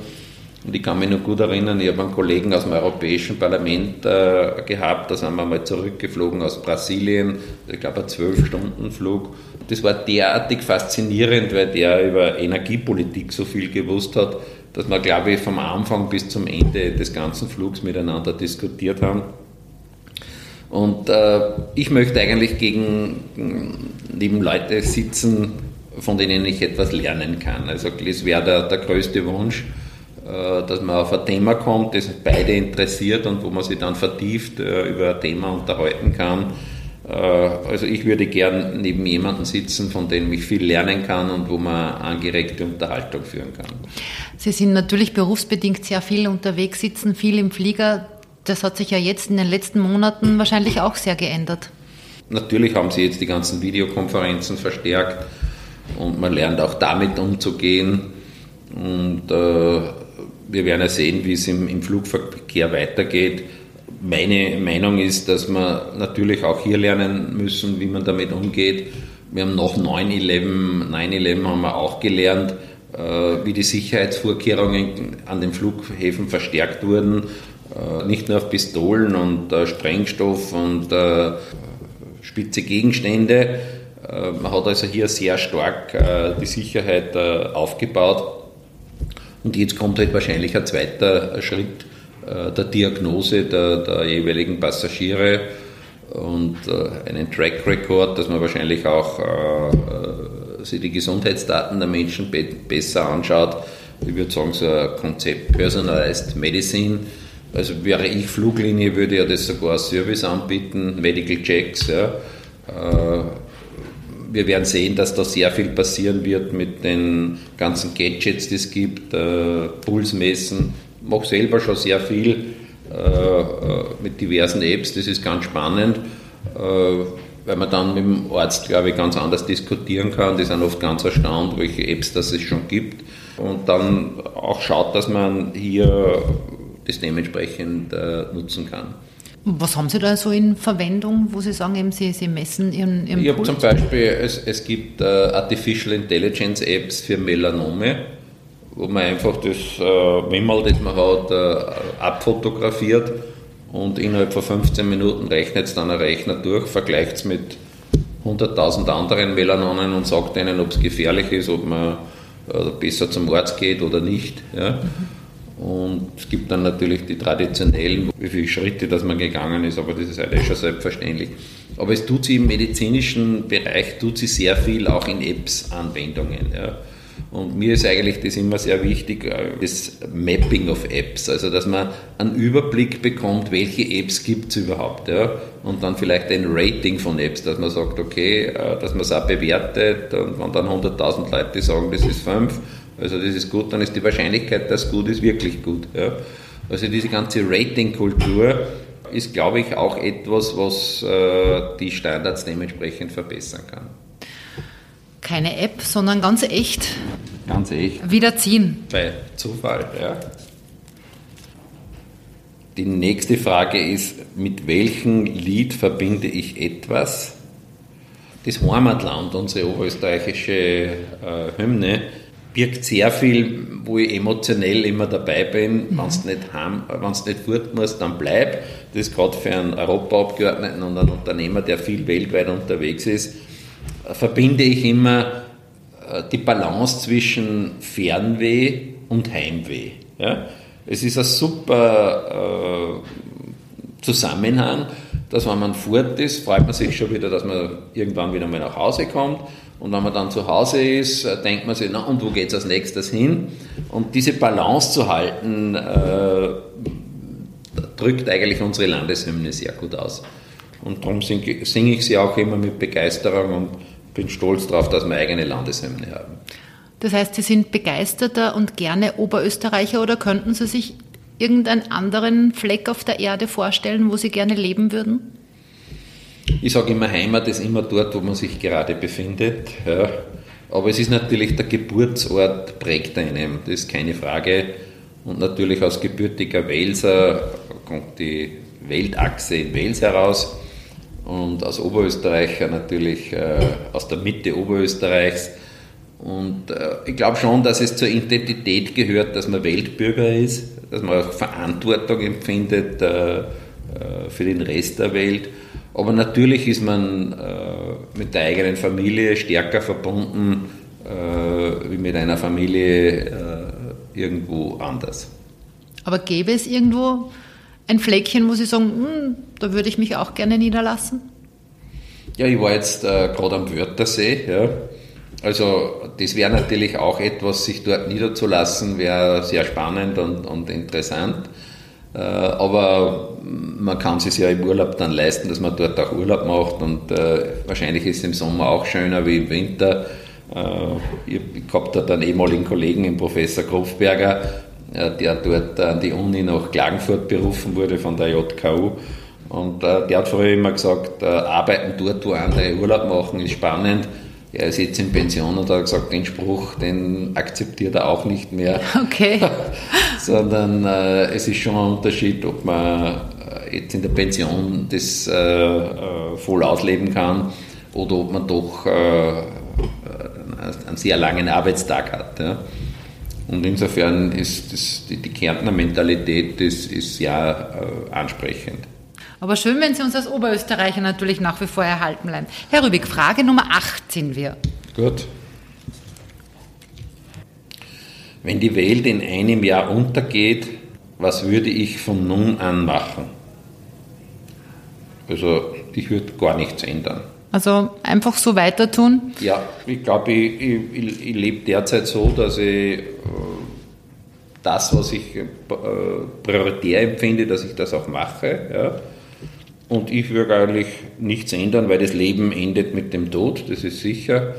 und ich kann mich noch gut erinnern, ich habe einen Kollegen aus dem Europäischen Parlament äh, gehabt, da sind wir mal zurückgeflogen aus Brasilien, ich glaube ein Zwölf-Stunden-Flug. Das war derartig faszinierend, weil der über Energiepolitik so viel gewusst hat, dass wir, glaube ich, vom Anfang bis zum Ende des ganzen Flugs miteinander diskutiert haben. Und äh, ich möchte eigentlich gegen, neben Leute sitzen, von denen ich etwas lernen kann. Also das wäre der, der größte Wunsch. Äh, dass man auf ein Thema kommt, das beide interessiert und wo man sich dann vertieft äh, über ein Thema unterhalten kann. Äh, also ich würde gern neben jemandem sitzen, von dem ich viel lernen kann und wo man angeregte Unterhaltung führen kann. Sie sind natürlich berufsbedingt sehr viel unterwegs, sitzen viel im Flieger. Das hat sich ja jetzt in den letzten Monaten wahrscheinlich auch sehr geändert. Natürlich haben sie jetzt die ganzen Videokonferenzen verstärkt und man lernt auch damit umzugehen. Und äh, wir werden ja sehen, wie es im, im Flugverkehr weitergeht. Meine Meinung ist, dass wir natürlich auch hier lernen müssen, wie man damit umgeht. Wir haben nach 9-11, 9-11 haben wir auch gelernt, äh, wie die Sicherheitsvorkehrungen an den Flughäfen verstärkt wurden. Äh, nicht nur auf Pistolen und äh, Sprengstoff und spitze Gegenstände. Man hat also hier sehr stark die Sicherheit aufgebaut. Und jetzt kommt halt wahrscheinlich ein zweiter Schritt äh, der Diagnose der, der jeweiligen Passagiere. und äh, einen Track Record, dass man wahrscheinlich auch äh, sich die Gesundheitsdaten der Menschen be besser anschaut. Ich würde sagen, so ein Konzept Personalized Medicine. Also wäre ich Fluglinie, würde ja das sogar Service anbieten, Medical Checks. Ja. Äh, wir werden sehen, dass da sehr viel passieren wird mit den ganzen Gadgets, die es gibt, äh, Pulsmessen. Ich mache selber schon sehr viel äh, mit diversen Apps, das ist ganz spannend, weil man dann mit dem Arzt, glaube ich, ganz anders diskutieren kann. Die sind oft ganz erstaunt, welche Apps das es schon gibt. Und dann auch schaut, dass man hier das dementsprechend nutzen kann. Was haben Sie da so in Verwendung, wo Sie sagen, eben Sie, Sie messen Ihren, Ihren Ich habe zum Beispiel, es, es gibt uh, Artificial Intelligence Apps für Melanome wo man einfach das äh, Wimmel, das man hat, äh, abfotografiert und innerhalb von 15 Minuten rechnet es dann ein Rechner durch, vergleicht es mit 100.000 anderen Melanonen und sagt ihnen, ob es gefährlich ist, ob man äh, besser zum Arzt geht oder nicht. Ja. Und es gibt dann natürlich die traditionellen, wie viele Schritte dass man gegangen ist, aber das ist halt schon selbstverständlich. Aber es tut sich im medizinischen Bereich tut sich sehr viel auch in Apps-Anwendungen. Ja. Und mir ist eigentlich das immer sehr wichtig, äh, das Mapping of Apps, also dass man einen Überblick bekommt, welche Apps gibt es überhaupt. Ja? Und dann vielleicht ein Rating von Apps, dass man sagt, okay, äh, dass man es auch bewertet und wenn dann 100.000 Leute sagen, das ist 5, also das ist gut, dann ist die Wahrscheinlichkeit, dass es gut ist, wirklich gut. Ja? Also diese ganze Rating-Kultur ist, glaube ich, auch etwas, was äh, die Standards dementsprechend verbessern kann keine App, sondern ganz echt. Ganz echt. Wiederziehen. Bei Zufall, ja. Die nächste Frage ist, mit welchem Lied verbinde ich etwas? Das Heimatland, unsere oberösterreichische äh, Hymne, birgt sehr viel, wo ich emotionell immer dabei bin. Mhm. Wenn du nicht, nicht fort musst, dann bleib. Das ist gerade für einen Europaabgeordneten und einen Unternehmer, der viel weltweit unterwegs ist, verbinde ich immer äh, die Balance zwischen Fernweh und Heimweh. Ja? Es ist ein super äh, Zusammenhang, dass wenn man fort ist, freut man sich schon wieder, dass man irgendwann wieder mal nach Hause kommt. Und wenn man dann zu Hause ist, äh, denkt man sich, na und wo geht es als nächstes hin? Und diese Balance zu halten, äh, drückt eigentlich unsere Landeshymne sehr gut aus. Und darum singe, singe ich sie auch immer mit Begeisterung und bin stolz darauf, dass wir eigene Landeshymne haben. Das heißt, Sie sind begeisterter und gerne Oberösterreicher oder könnten Sie sich irgendeinen anderen Fleck auf der Erde vorstellen, wo Sie gerne leben würden? Ich sage immer, Heimat ist immer dort, wo man sich gerade befindet. Ja. Aber es ist natürlich der Geburtsort prägt einem, das ist keine Frage. Und natürlich als gebürtiger Welser kommt die Weltachse in Wels heraus und als Oberösterreicher natürlich äh, aus der Mitte Oberösterreichs. Und äh, ich glaube schon, dass es zur Identität gehört, dass man Weltbürger ist, dass man auch Verantwortung empfindet äh, äh für den Rest der Welt. Aber natürlich ist man äh, mit der eigenen Familie stärker verbunden wie mit einer Familie irgendwo anders. Aber gäbe es irgendwo ein Fleckchen, wo Sie sagen, hm, da würde ich mich auch gerne niederlassen? Ja, ich war jetzt äh, gerade am Wörthersee. Ja. Also das wäre natürlich auch etwas, sich dort niederzulassen, wäre sehr spannend und, und interessant. Äh, aber man kann es ja im Urlaub dann leisten, dass man dort auch Urlaub macht und äh, wahrscheinlich ist es im Sommer auch schöner wie im Winter. Äh, ich habe da einen ehemaligen Kollegen, den Professor Krofberger, der dort an die Uni nach Klagenfurt berufen wurde von der JKU. Und der hat früher immer gesagt, arbeiten dort, wo andere Urlaub machen, ist spannend. Er ist jetzt in Pension und hat gesagt, den Spruch, den akzeptiert er auch nicht mehr. Okay. Sondern äh, es ist schon ein Unterschied, ob man äh, jetzt in der Pension das äh, äh, voll ausleben kann oder ob man doch einen sehr langen Arbeitstag hat. Ja. Und insofern ist das, die, die Kärntner Mentalität ist, ist ja äh, ansprechend. Aber schön, wenn Sie uns als Oberösterreicher natürlich nach wie vor erhalten bleiben. Herr Rübig, Frage Nummer 8 sind wir. Gut. Wenn die Welt in einem Jahr untergeht, was würde ich von nun an machen? Also ich würde gar nichts ändern. Also einfach so weiter tun? Ja, ich glaube, ich, ich, ich, lebe derzeit so, dass ich äh, das, was ich äh, prioritär empfinde, dass ich das auch mache. Ja. Und ich würde eigentlich nichts ändern, weil das Leben endet mit dem Tod, das ist sicher.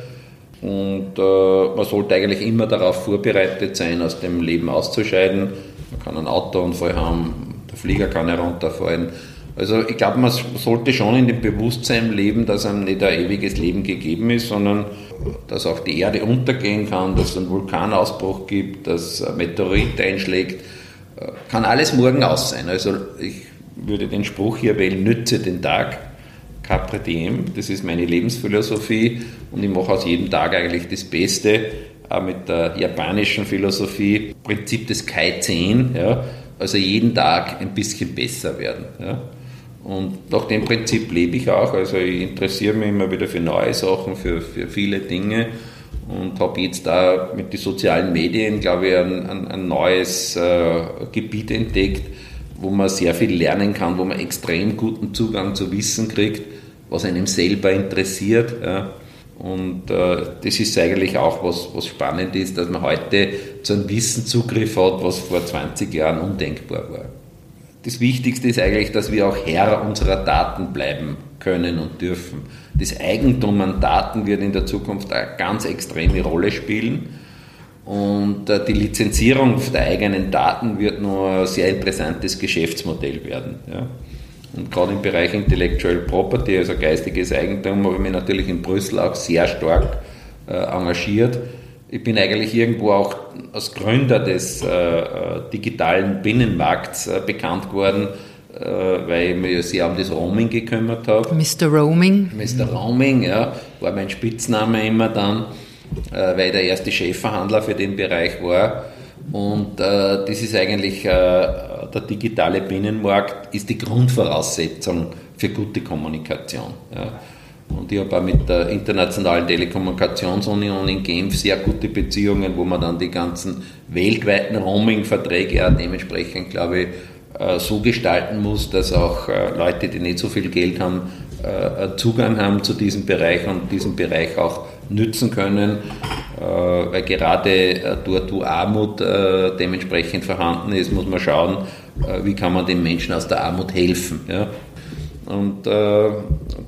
Und äh, man sollte eigentlich immer darauf vorbereitet sein, aus dem Leben auszuscheiden. Man kann einen Autounfall haben, der Flieger kann herunterfallen. Also ich glaube, man sollte schon in dem Bewusstsein leben, dass einem nicht ein ewiges Leben gegeben ist, sondern dass auch die Erde untergehen kann, dass es einen Vulkanausbruch gibt, dass ein Meteorit einschlägt. Kann alles morgen aus sein. Also ich würde den Spruch hier wählen, nütze den Tag. Capre diem, das ist meine Lebensphilosophie und ich mache aus jedem Tag eigentlich das Beste, auch mit der japanischen Philosophie, Prinzip des Kai-10, ja, also jeden Tag ein bisschen besser werden. Ja. Und nach dem Prinzip lebe ich auch. Also ich interessiere mich immer wieder für neue Sachen, für, für viele Dinge und habe jetzt da mit den sozialen Medien, glaube ich, ein, ein, ein neues äh, Gebiet entdeckt, wo man sehr viel lernen kann, wo man extrem guten Zugang zu Wissen kriegt, was einem selber interessiert. Ja. Und äh, das ist eigentlich auch was, was spannend ist, dass man heute zu einem Wissen Zugriff hat, was vor 20 Jahren undenkbar war das Wichtigste ist eigentlich, dass wir auch Herr unserer Daten bleiben können und dürfen. Das Eigentum an Daten wird in der Zukunft eine ganz extreme Rolle spielen. Und äh, die Lizenzierung der eigenen Daten wird nur ein sehr interessantes Geschäftsmodell werden. Ja. Und gerade im Bereich Intellectual Property, also geistiges Eigentum, habe ich mich natürlich in Brüssel auch sehr stark äh, engagiert ich bin eigentlich irgendwo auch als Gründer des äh, äh, digitalen Binnenmarkts äh, bekannt geworden, äh, weil ich mich sehr um das Roaming gekümmert habe. Mr. Roaming. Mr. Roaming, ja, war mein Spitzname immer dann, weil ich der erste Chefverhandler für den Bereich war. Und äh, das ist eigentlich, der digitale Binnenmarkt ist die Grundvoraussetzung für gute Kommunikation. Ja. Und ich habe auch mit der Internationalen Telekommunikationsunion in Genf sehr gute Beziehungen, wo man dann die ganzen weltweiten Roaming-Verträge auch dementsprechend, glaube ich, äh, so gestalten muss, dass auch äh, Leute, die nicht so viel Geld haben, äh, Zugang haben zu diesem Bereich und diesen Bereich auch nützen können, weil gerade dort, wo Armut dementsprechend vorhanden ist, muss man schauen, wie kann man den Menschen aus der Armut helfen. Und äh,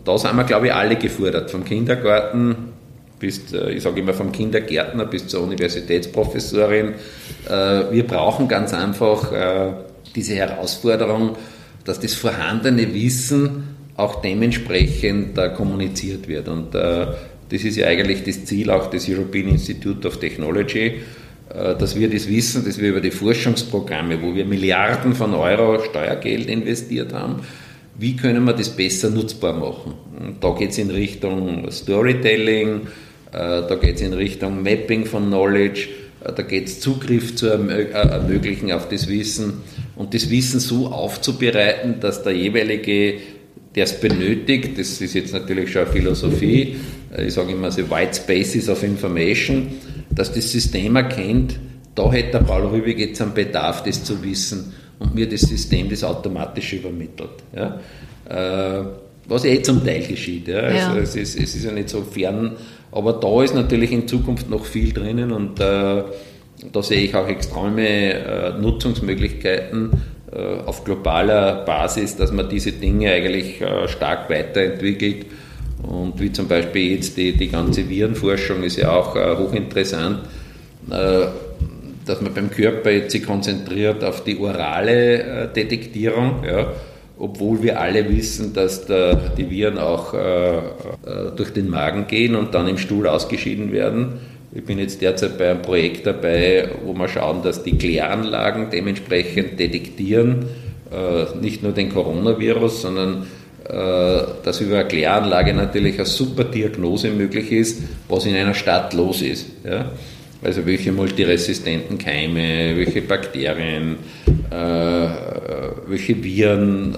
da sind wir, glaube ich, alle gefordert, vom Kindergarten bis, äh, ich sage immer vom Kindergärtner bis zur Universitätsprofessorin. Äh, wir brauchen ganz einfach äh, diese Herausforderung, dass das vorhandene Wissen auch dementsprechend äh, kommuniziert wird. Und äh, das ist ja eigentlich das Ziel auch des European Institute of Technology, dass wir das Wissen, das wir über die Forschungsprogramme, wo wir Milliarden von Euro Steuergeld investiert haben, wie können wir das besser nutzbar machen. Und da geht es in Richtung Storytelling, äh, da geht es in Richtung Mapping von Knowledge, äh, da geht es Zugriff zu äh, ermöglichen auf das Wissen und das Wissen so aufzubereiten, dass der jeweilige, der es benötigt, das ist jetzt natürlich schon eine Philosophie, ich sage immer so White Spaces of Information, dass das System erkennt, da hätte der Paul Rübig jetzt einen Bedarf, das zu wissen und mir das System das automatisch übermittelt. Ja? Äh, was ja eh zum Teil geschieht. Ja? Also ja. Es, ist, es ist ja nicht so fern, aber da ist natürlich in Zukunft noch viel drinnen und äh, da sehe ich auch extreme äh, Nutzungsmöglichkeiten auf globaler Basis, dass man diese Dinge eigentlich äh, stark weiterentwickelt. Und wie zum Beispiel jetzt die, die ganze Virenforschung ist ja auch äh, hochinteressant dass man beim Körper jetzt sich konzentriert auf die orale äh, Detektierung, ja, obwohl wir alle wissen, dass der, die Viren auch äh, äh, durch den Magen gehen und dann im Stuhl ausgeschieden werden. Ich bin jetzt derzeit bei einem Projekt dabei, wo wir schauen, dass die Kläranlagen dementsprechend detektieren, äh, nicht nur den Coronavirus, sondern äh, dass über eine Kläranlage natürlich eine super Diagnose möglich ist, was in einer Stadt los ist. Ja. Also welche multiresistenten Keime, welche Bakterien, äh, welche Viren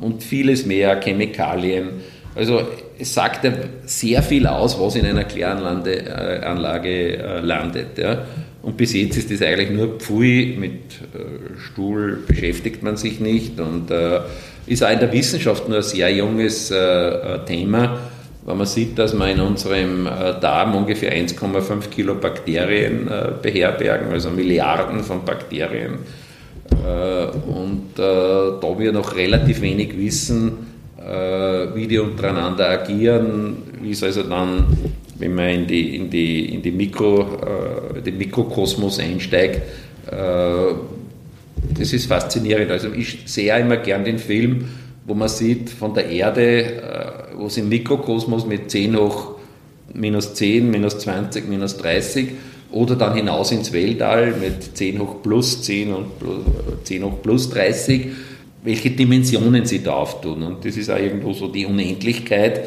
und vieles mehr, Chemikalien. Also es sagt ja sehr viel aus, was in einer Kläranlage äh, landet. Ja. Und bis jetzt ist das eigentlich nur Pfui, mit äh, Stuhl beschäftigt man sich nicht und äh, Ist auch in der Wissenschaft nur ein sehr junges äh, Thema. Wenn man sieht, dass wir in unserem äh, Darm ungefähr 1,5 Kilo Bakterien äh, beherbergen, also Milliarden von Bakterien. Äh, und äh, da wir noch relativ wenig wissen, äh, wie die untereinander agieren, wie es also dann, wenn man in, die, in, die, in die Mikro, äh, den Mikrokosmos einsteigt, äh, das ist faszinierend. Also ich sehe immer gern den Film, wo man sieht von der Erde, wo es im Mikrokosmos mit 10 hoch minus 10, minus 20, minus 30 oder dann hinaus ins Weltall mit 10 hoch plus 10 und plus, 10 hoch plus 30 welche Dimensionen sie da auftun. Und das ist auch irgendwo so die Unendlichkeit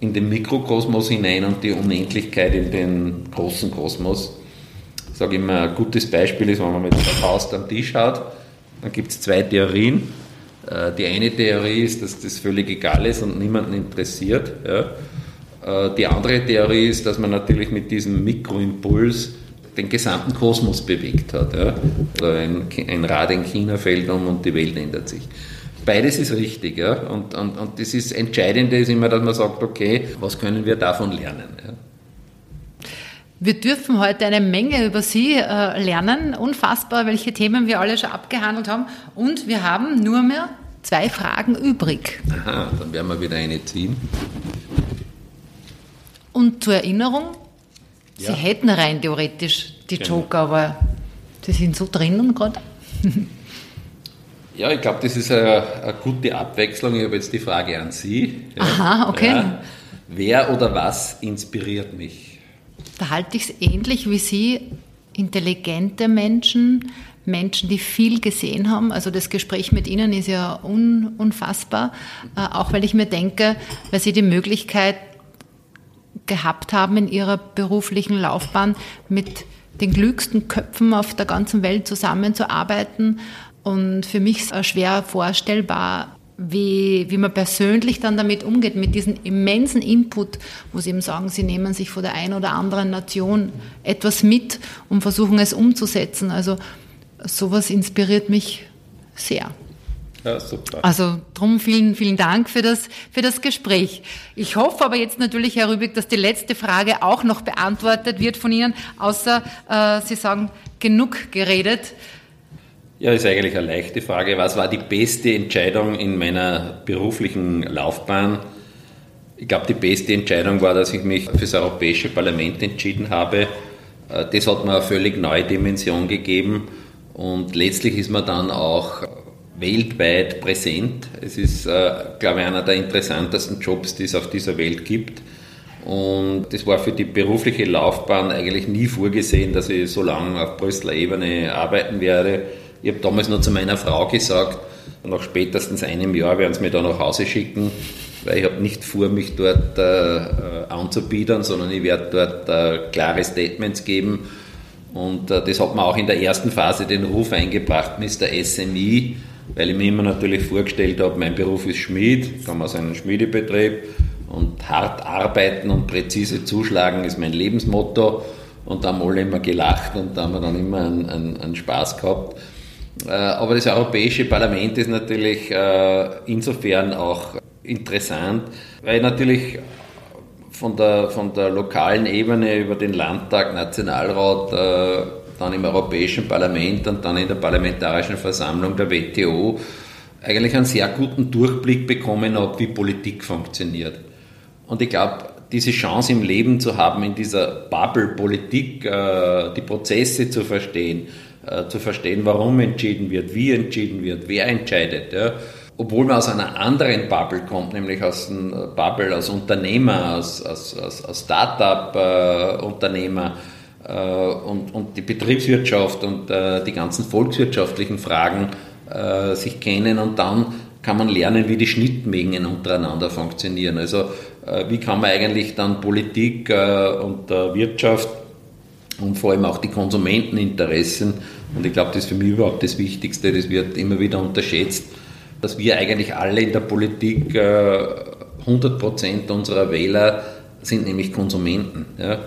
in den Mikrokosmos hinein und die Unendlichkeit in den großen Kosmos. Ich sage immer, ein gutes Beispiel ist, wenn man mit der Faust am Tisch hat, dann gibt es zwei Theorien. Äh, die eine Theorie ist, dass das völlig egal ist und niemanden interessiert. Äh, die andere Theorie ist, dass man natürlich mit diesem Mikroimpuls den gesamten Kosmos bewegt hat. Ja? Oder ein, ein, Rad in China fällt um und die Welt ändert sich. Beides ist richtig. Ja? Und, und, und das ist Entscheidende ist immer, dass man sagt, okay, was können wir davon lernen? Ja? Wir dürfen heute eine Menge über Sie äh, lernen. Unfassbar, welche Themen wir alle schon abgehandelt haben. Und wir haben nur mehr zwei Fragen übrig. Aha, dann werden wir wieder eine ziehen. Und zur Erinnerung, Sie ja. hätten rein theoretisch die genau. Joker, aber die sind so drinnen gerade. Ja, ich glaube, das ist eine, eine, gute Abwechslung. Ich habe jetzt die Frage an Sie. Ja. Aha, okay. Ja. Wer oder was inspiriert mich? Da halte ich es ähnlich wie Sie. Intelligente Menschen, Menschen, die viel gesehen haben. Also das Gespräch mit Ihnen ist ja un, unfassbar. Äh, auch weil ich mir denke, weil Sie die Möglichkeit gehabt haben in ihrer beruflichen Laufbahn, mit den klügsten Köpfen auf der ganzen Welt zusammenzuarbeiten. Und für mich ist schwer vorstellbar, wie, wie man persönlich dann damit umgeht, mit diesem immensen Input, wo Sie eben sagen, Sie nehmen sich vor der einen oder anderen Nation etwas mit und versuchen es umzusetzen. Also sowas inspiriert mich sehr. Ja, super. Also drum vielen, vielen Dank für das, für das Gespräch. Ich hoffe aber jetzt natürlich, Herr Rübig, dass die letzte Frage auch noch beantwortet wird von Ihnen, außer äh, Sie sagen, genug geredet. Ja, ist eigentlich eine leichte Frage. Was war die beste Entscheidung in meiner beruflichen Laufbahn? Ich glaube, die beste Entscheidung war, dass ich mich für das Europäische Parlament entschieden habe. Äh, das hat mir eine völlig neue Dimension gegeben und letztlich ist man dann auch weltweit präsent. Es ist, äh, glaube ich, einer der interessantesten Jobs, die es auf dieser Welt gibt. Und das war für die berufliche Laufbahn eigentlich nie vorgesehen, dass ich so lange auf Brüsseler Ebene arbeiten werde. Ich habe damals nur zu meiner Frau gesagt, nach spätestens einem Jahr werden sie mich da nach Hause schicken, weil ich habe nicht vor, mich dort äh, äh anzubiedern, sondern ich werde dort äh, klare Statements geben. Und äh, das hat mir auch in der ersten Phase den Ruf eingebracht, Mr. SME weil ich mir immer natürlich vorgestellt habe, mein Beruf ist Schmied, komme aus einem Schmiedebetrieb und hart arbeiten und präzise zuschlagen ist mein Lebensmotto und da haben alle immer gelacht und da haben wir dann immer einen, einen, einen Spaß gehabt. Äh, aber das Europäische Parlament ist natürlich äh, insofern auch interessant, weil natürlich von der, von der lokalen Ebene über den Landtag, Nationalrat, äh, dann im Europäischen Parlament und dann in der Parlamentarischen Versammlung der WTO eigentlich einen sehr guten Durchblick bekommen habe, wie Politik funktioniert. Und ich glaube, diese Chance im Leben zu haben, in dieser Bubble Politik äh, die Prozesse zu verstehen, äh, zu verstehen, warum entschieden wird, wie entschieden wird, wer entscheidet. Ja. Obwohl man aus einer anderen Bubble kommt, nämlich aus einem Bubble als Unternehmer, als, als, als, als Start-up-Unternehmer, äh, äh, und, und die Betriebswirtschaft und äh, die ganzen volkswirtschaftlichen Fragen äh, sich kennen und dann kann man lernen, wie die Schnittmengen untereinander funktionieren. Also wie kann man eigentlich dann Politik und Wirtschaft und vor allem auch die Konsumenteninteressen, und ich glaube, das ist für mich überhaupt das Wichtigste, das wird immer wieder unterschätzt, dass wir eigentlich alle in der Politik 100 Prozent unserer Wähler sind nämlich Konsumenten. Ja?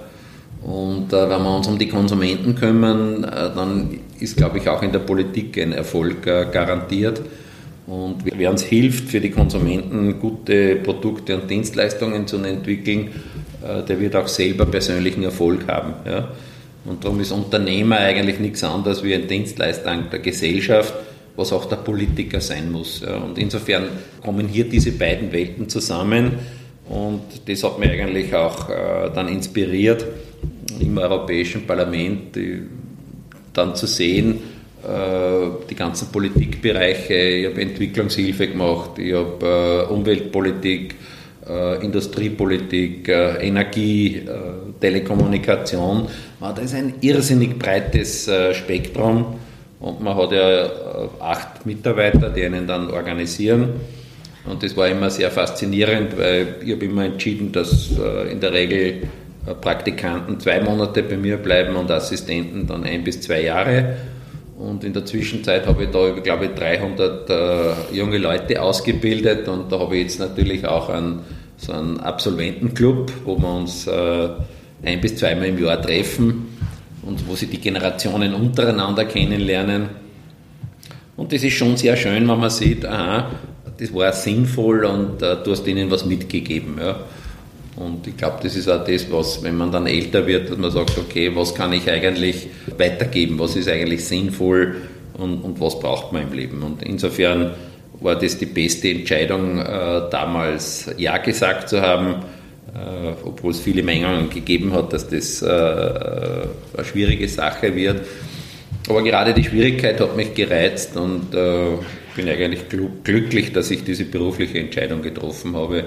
Und äh, wenn wir uns um die Konsumenten kümmern, äh, dann ist, glaube ich, auch in der Politik ein Erfolg äh, garantiert. Und wer uns hilft, für die Konsumenten gute Produkte und Dienstleistungen zu entwickeln, äh, der wird auch selber persönlichen Erfolg haben. Ja. Und darum ist Unternehmer eigentlich nichts anderes wie ein Dienstleister der Gesellschaft, was auch der Politiker sein muss. Ja. Und insofern kommen hier diese beiden Welten zusammen. Und das hat mich eigentlich auch äh, dann inspiriert, im Europäischen Parlament dann zu sehen, äh, die ganzen Politikbereiche. Ich habe Entwicklungshilfe gemacht, ich habe äh, Umweltpolitik, äh, Industriepolitik, Energie, Telekommunikation. Das ist ein irrsinnig breites Spektrum und man hat ja acht Mitarbeiter, die einen dann organisieren. Und das war immer sehr faszinierend, weil ich habe immer entschieden, dass in der Regel Praktikanten zwei Monate bei mir bleiben und Assistenten dann ein bis zwei Jahre. Und in der Zwischenzeit habe ich da, glaube ich, 300 äh, junge Leute ausgebildet und da habe ich jetzt natürlich auch einen, so einen Absolventenclub, wo wir uns äh, ein bis zweimal im Jahr treffen und wo sich die Generationen untereinander kennenlernen. Und das ist schon sehr schön, wenn man sieht, aha, das war sinnvoll und äh, du hast ihnen was mitgegeben. Ja. Und ich glaube, das ist auch das, was, wenn man dann älter wird, dass man sagt, okay, was kann ich eigentlich weitergeben, was ist eigentlich sinnvoll und, und was braucht man im Leben. Und insofern war das die beste Entscheidung, äh, damals Ja gesagt zu haben, äh, obwohl es viele Mengen gegeben hat, dass das äh, eine schwierige Sache wird. Aber gerade die Schwierigkeit hat mich gereizt und äh, bin eigentlich glücklich, dass ich diese berufliche Entscheidung getroffen habe.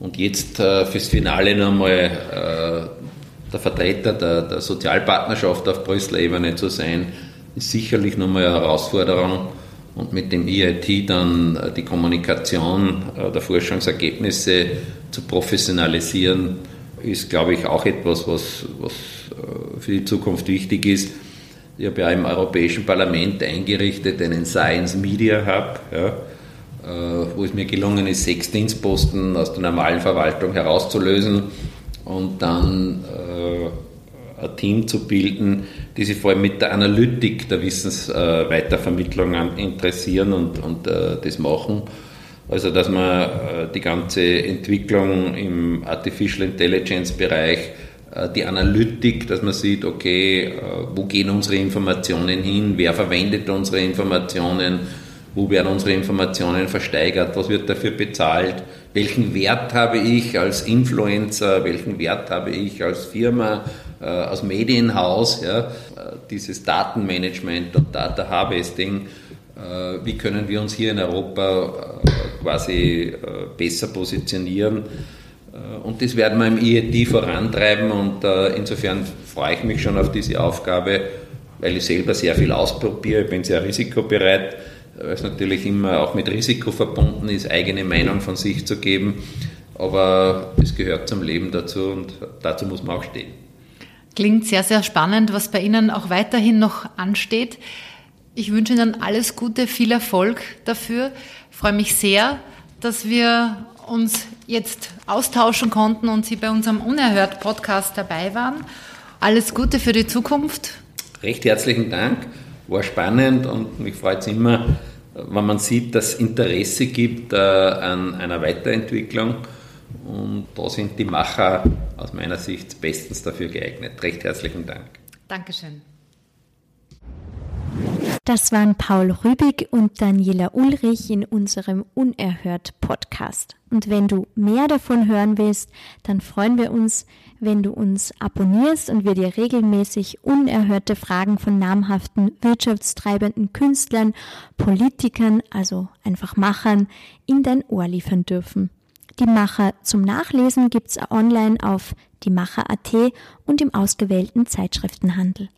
Und jetzt äh, fürs Finale nochmal äh, der Vertreter der, der Sozialpartnerschaft auf Brüsseler Ebene zu sein, ist sicherlich nochmal eine Herausforderung. Und mit dem EIT dann äh, die Kommunikation äh, der Forschungsergebnisse zu professionalisieren, ist, glaube ich, auch etwas, was, was äh, für die Zukunft wichtig ist. Ich habe ja im Europäischen Parlament eingerichtet einen Science Media Hub. Ja wo es mir gelungen ist, sechs Dienstposten aus der normalen Verwaltung herauszulösen und dann äh, ein Team zu bilden, die sich vor allem mit der Analytik der Wissensweitervermittlung interessieren und, und äh, das machen. Also dass man die ganze Entwicklung im Artificial Intelligence Bereich die Analytik, dass man sieht, okay, wo gehen unsere Informationen hin, wer verwendet unsere Informationen, wo werden unsere Informationen versteigert, was wird dafür bezahlt, welchen Wert habe ich als Influencer, welchen Wert habe ich als Firma, äh, als Medienhaus, ja, äh, dieses Datenmanagement und Data Harvesting, äh, wie können wir uns hier in Europa äh, quasi äh, besser positionieren. Äh, und das werden wir im IET vorantreiben und insofern freue ich mich schon auf diese Aufgabe, weil ich selber sehr viel ausprobiere, ich bin sehr risikobereit weil es natürlich immer auch mit Risiko verbunden ist, eigene Meinung von sich zu geben. Aber es gehört zum Leben dazu und dazu muss man auch stehen. Klingt sehr, sehr spannend, was bei Ihnen auch weiterhin noch ansteht. Ich wünsche Ihnen alles Gute, viel Erfolg dafür. Ich freue mich sehr, dass wir uns jetzt austauschen konnten und Sie bei unserem Unerhört-Podcast dabei waren. Alles Gute für die Zukunft. Recht herzlichen Dank. War spannend und mich freut es immer, wenn man sieht, dass Interesse gibt äh, an einer Weiterentwicklung. Und da sind die Macher aus meiner Sicht bestens dafür geeignet. Recht herzlichen Dank. Dankeschön. Das waren Paul Rübig und Daniela Ulrich in unserem Unerhört Podcast. Und wenn du mehr davon hören willst, dann freuen wir uns, wenn du uns abonnierst und wir dir regelmäßig unerhörte Fragen von namhaften wirtschaftstreibenden Künstlern, Politikern, also einfach Machern, in dein Ohr liefern dürfen. Die Macher zum Nachlesen gibt's online auf diemacher.at und im ausgewählten Zeitschriftenhandel.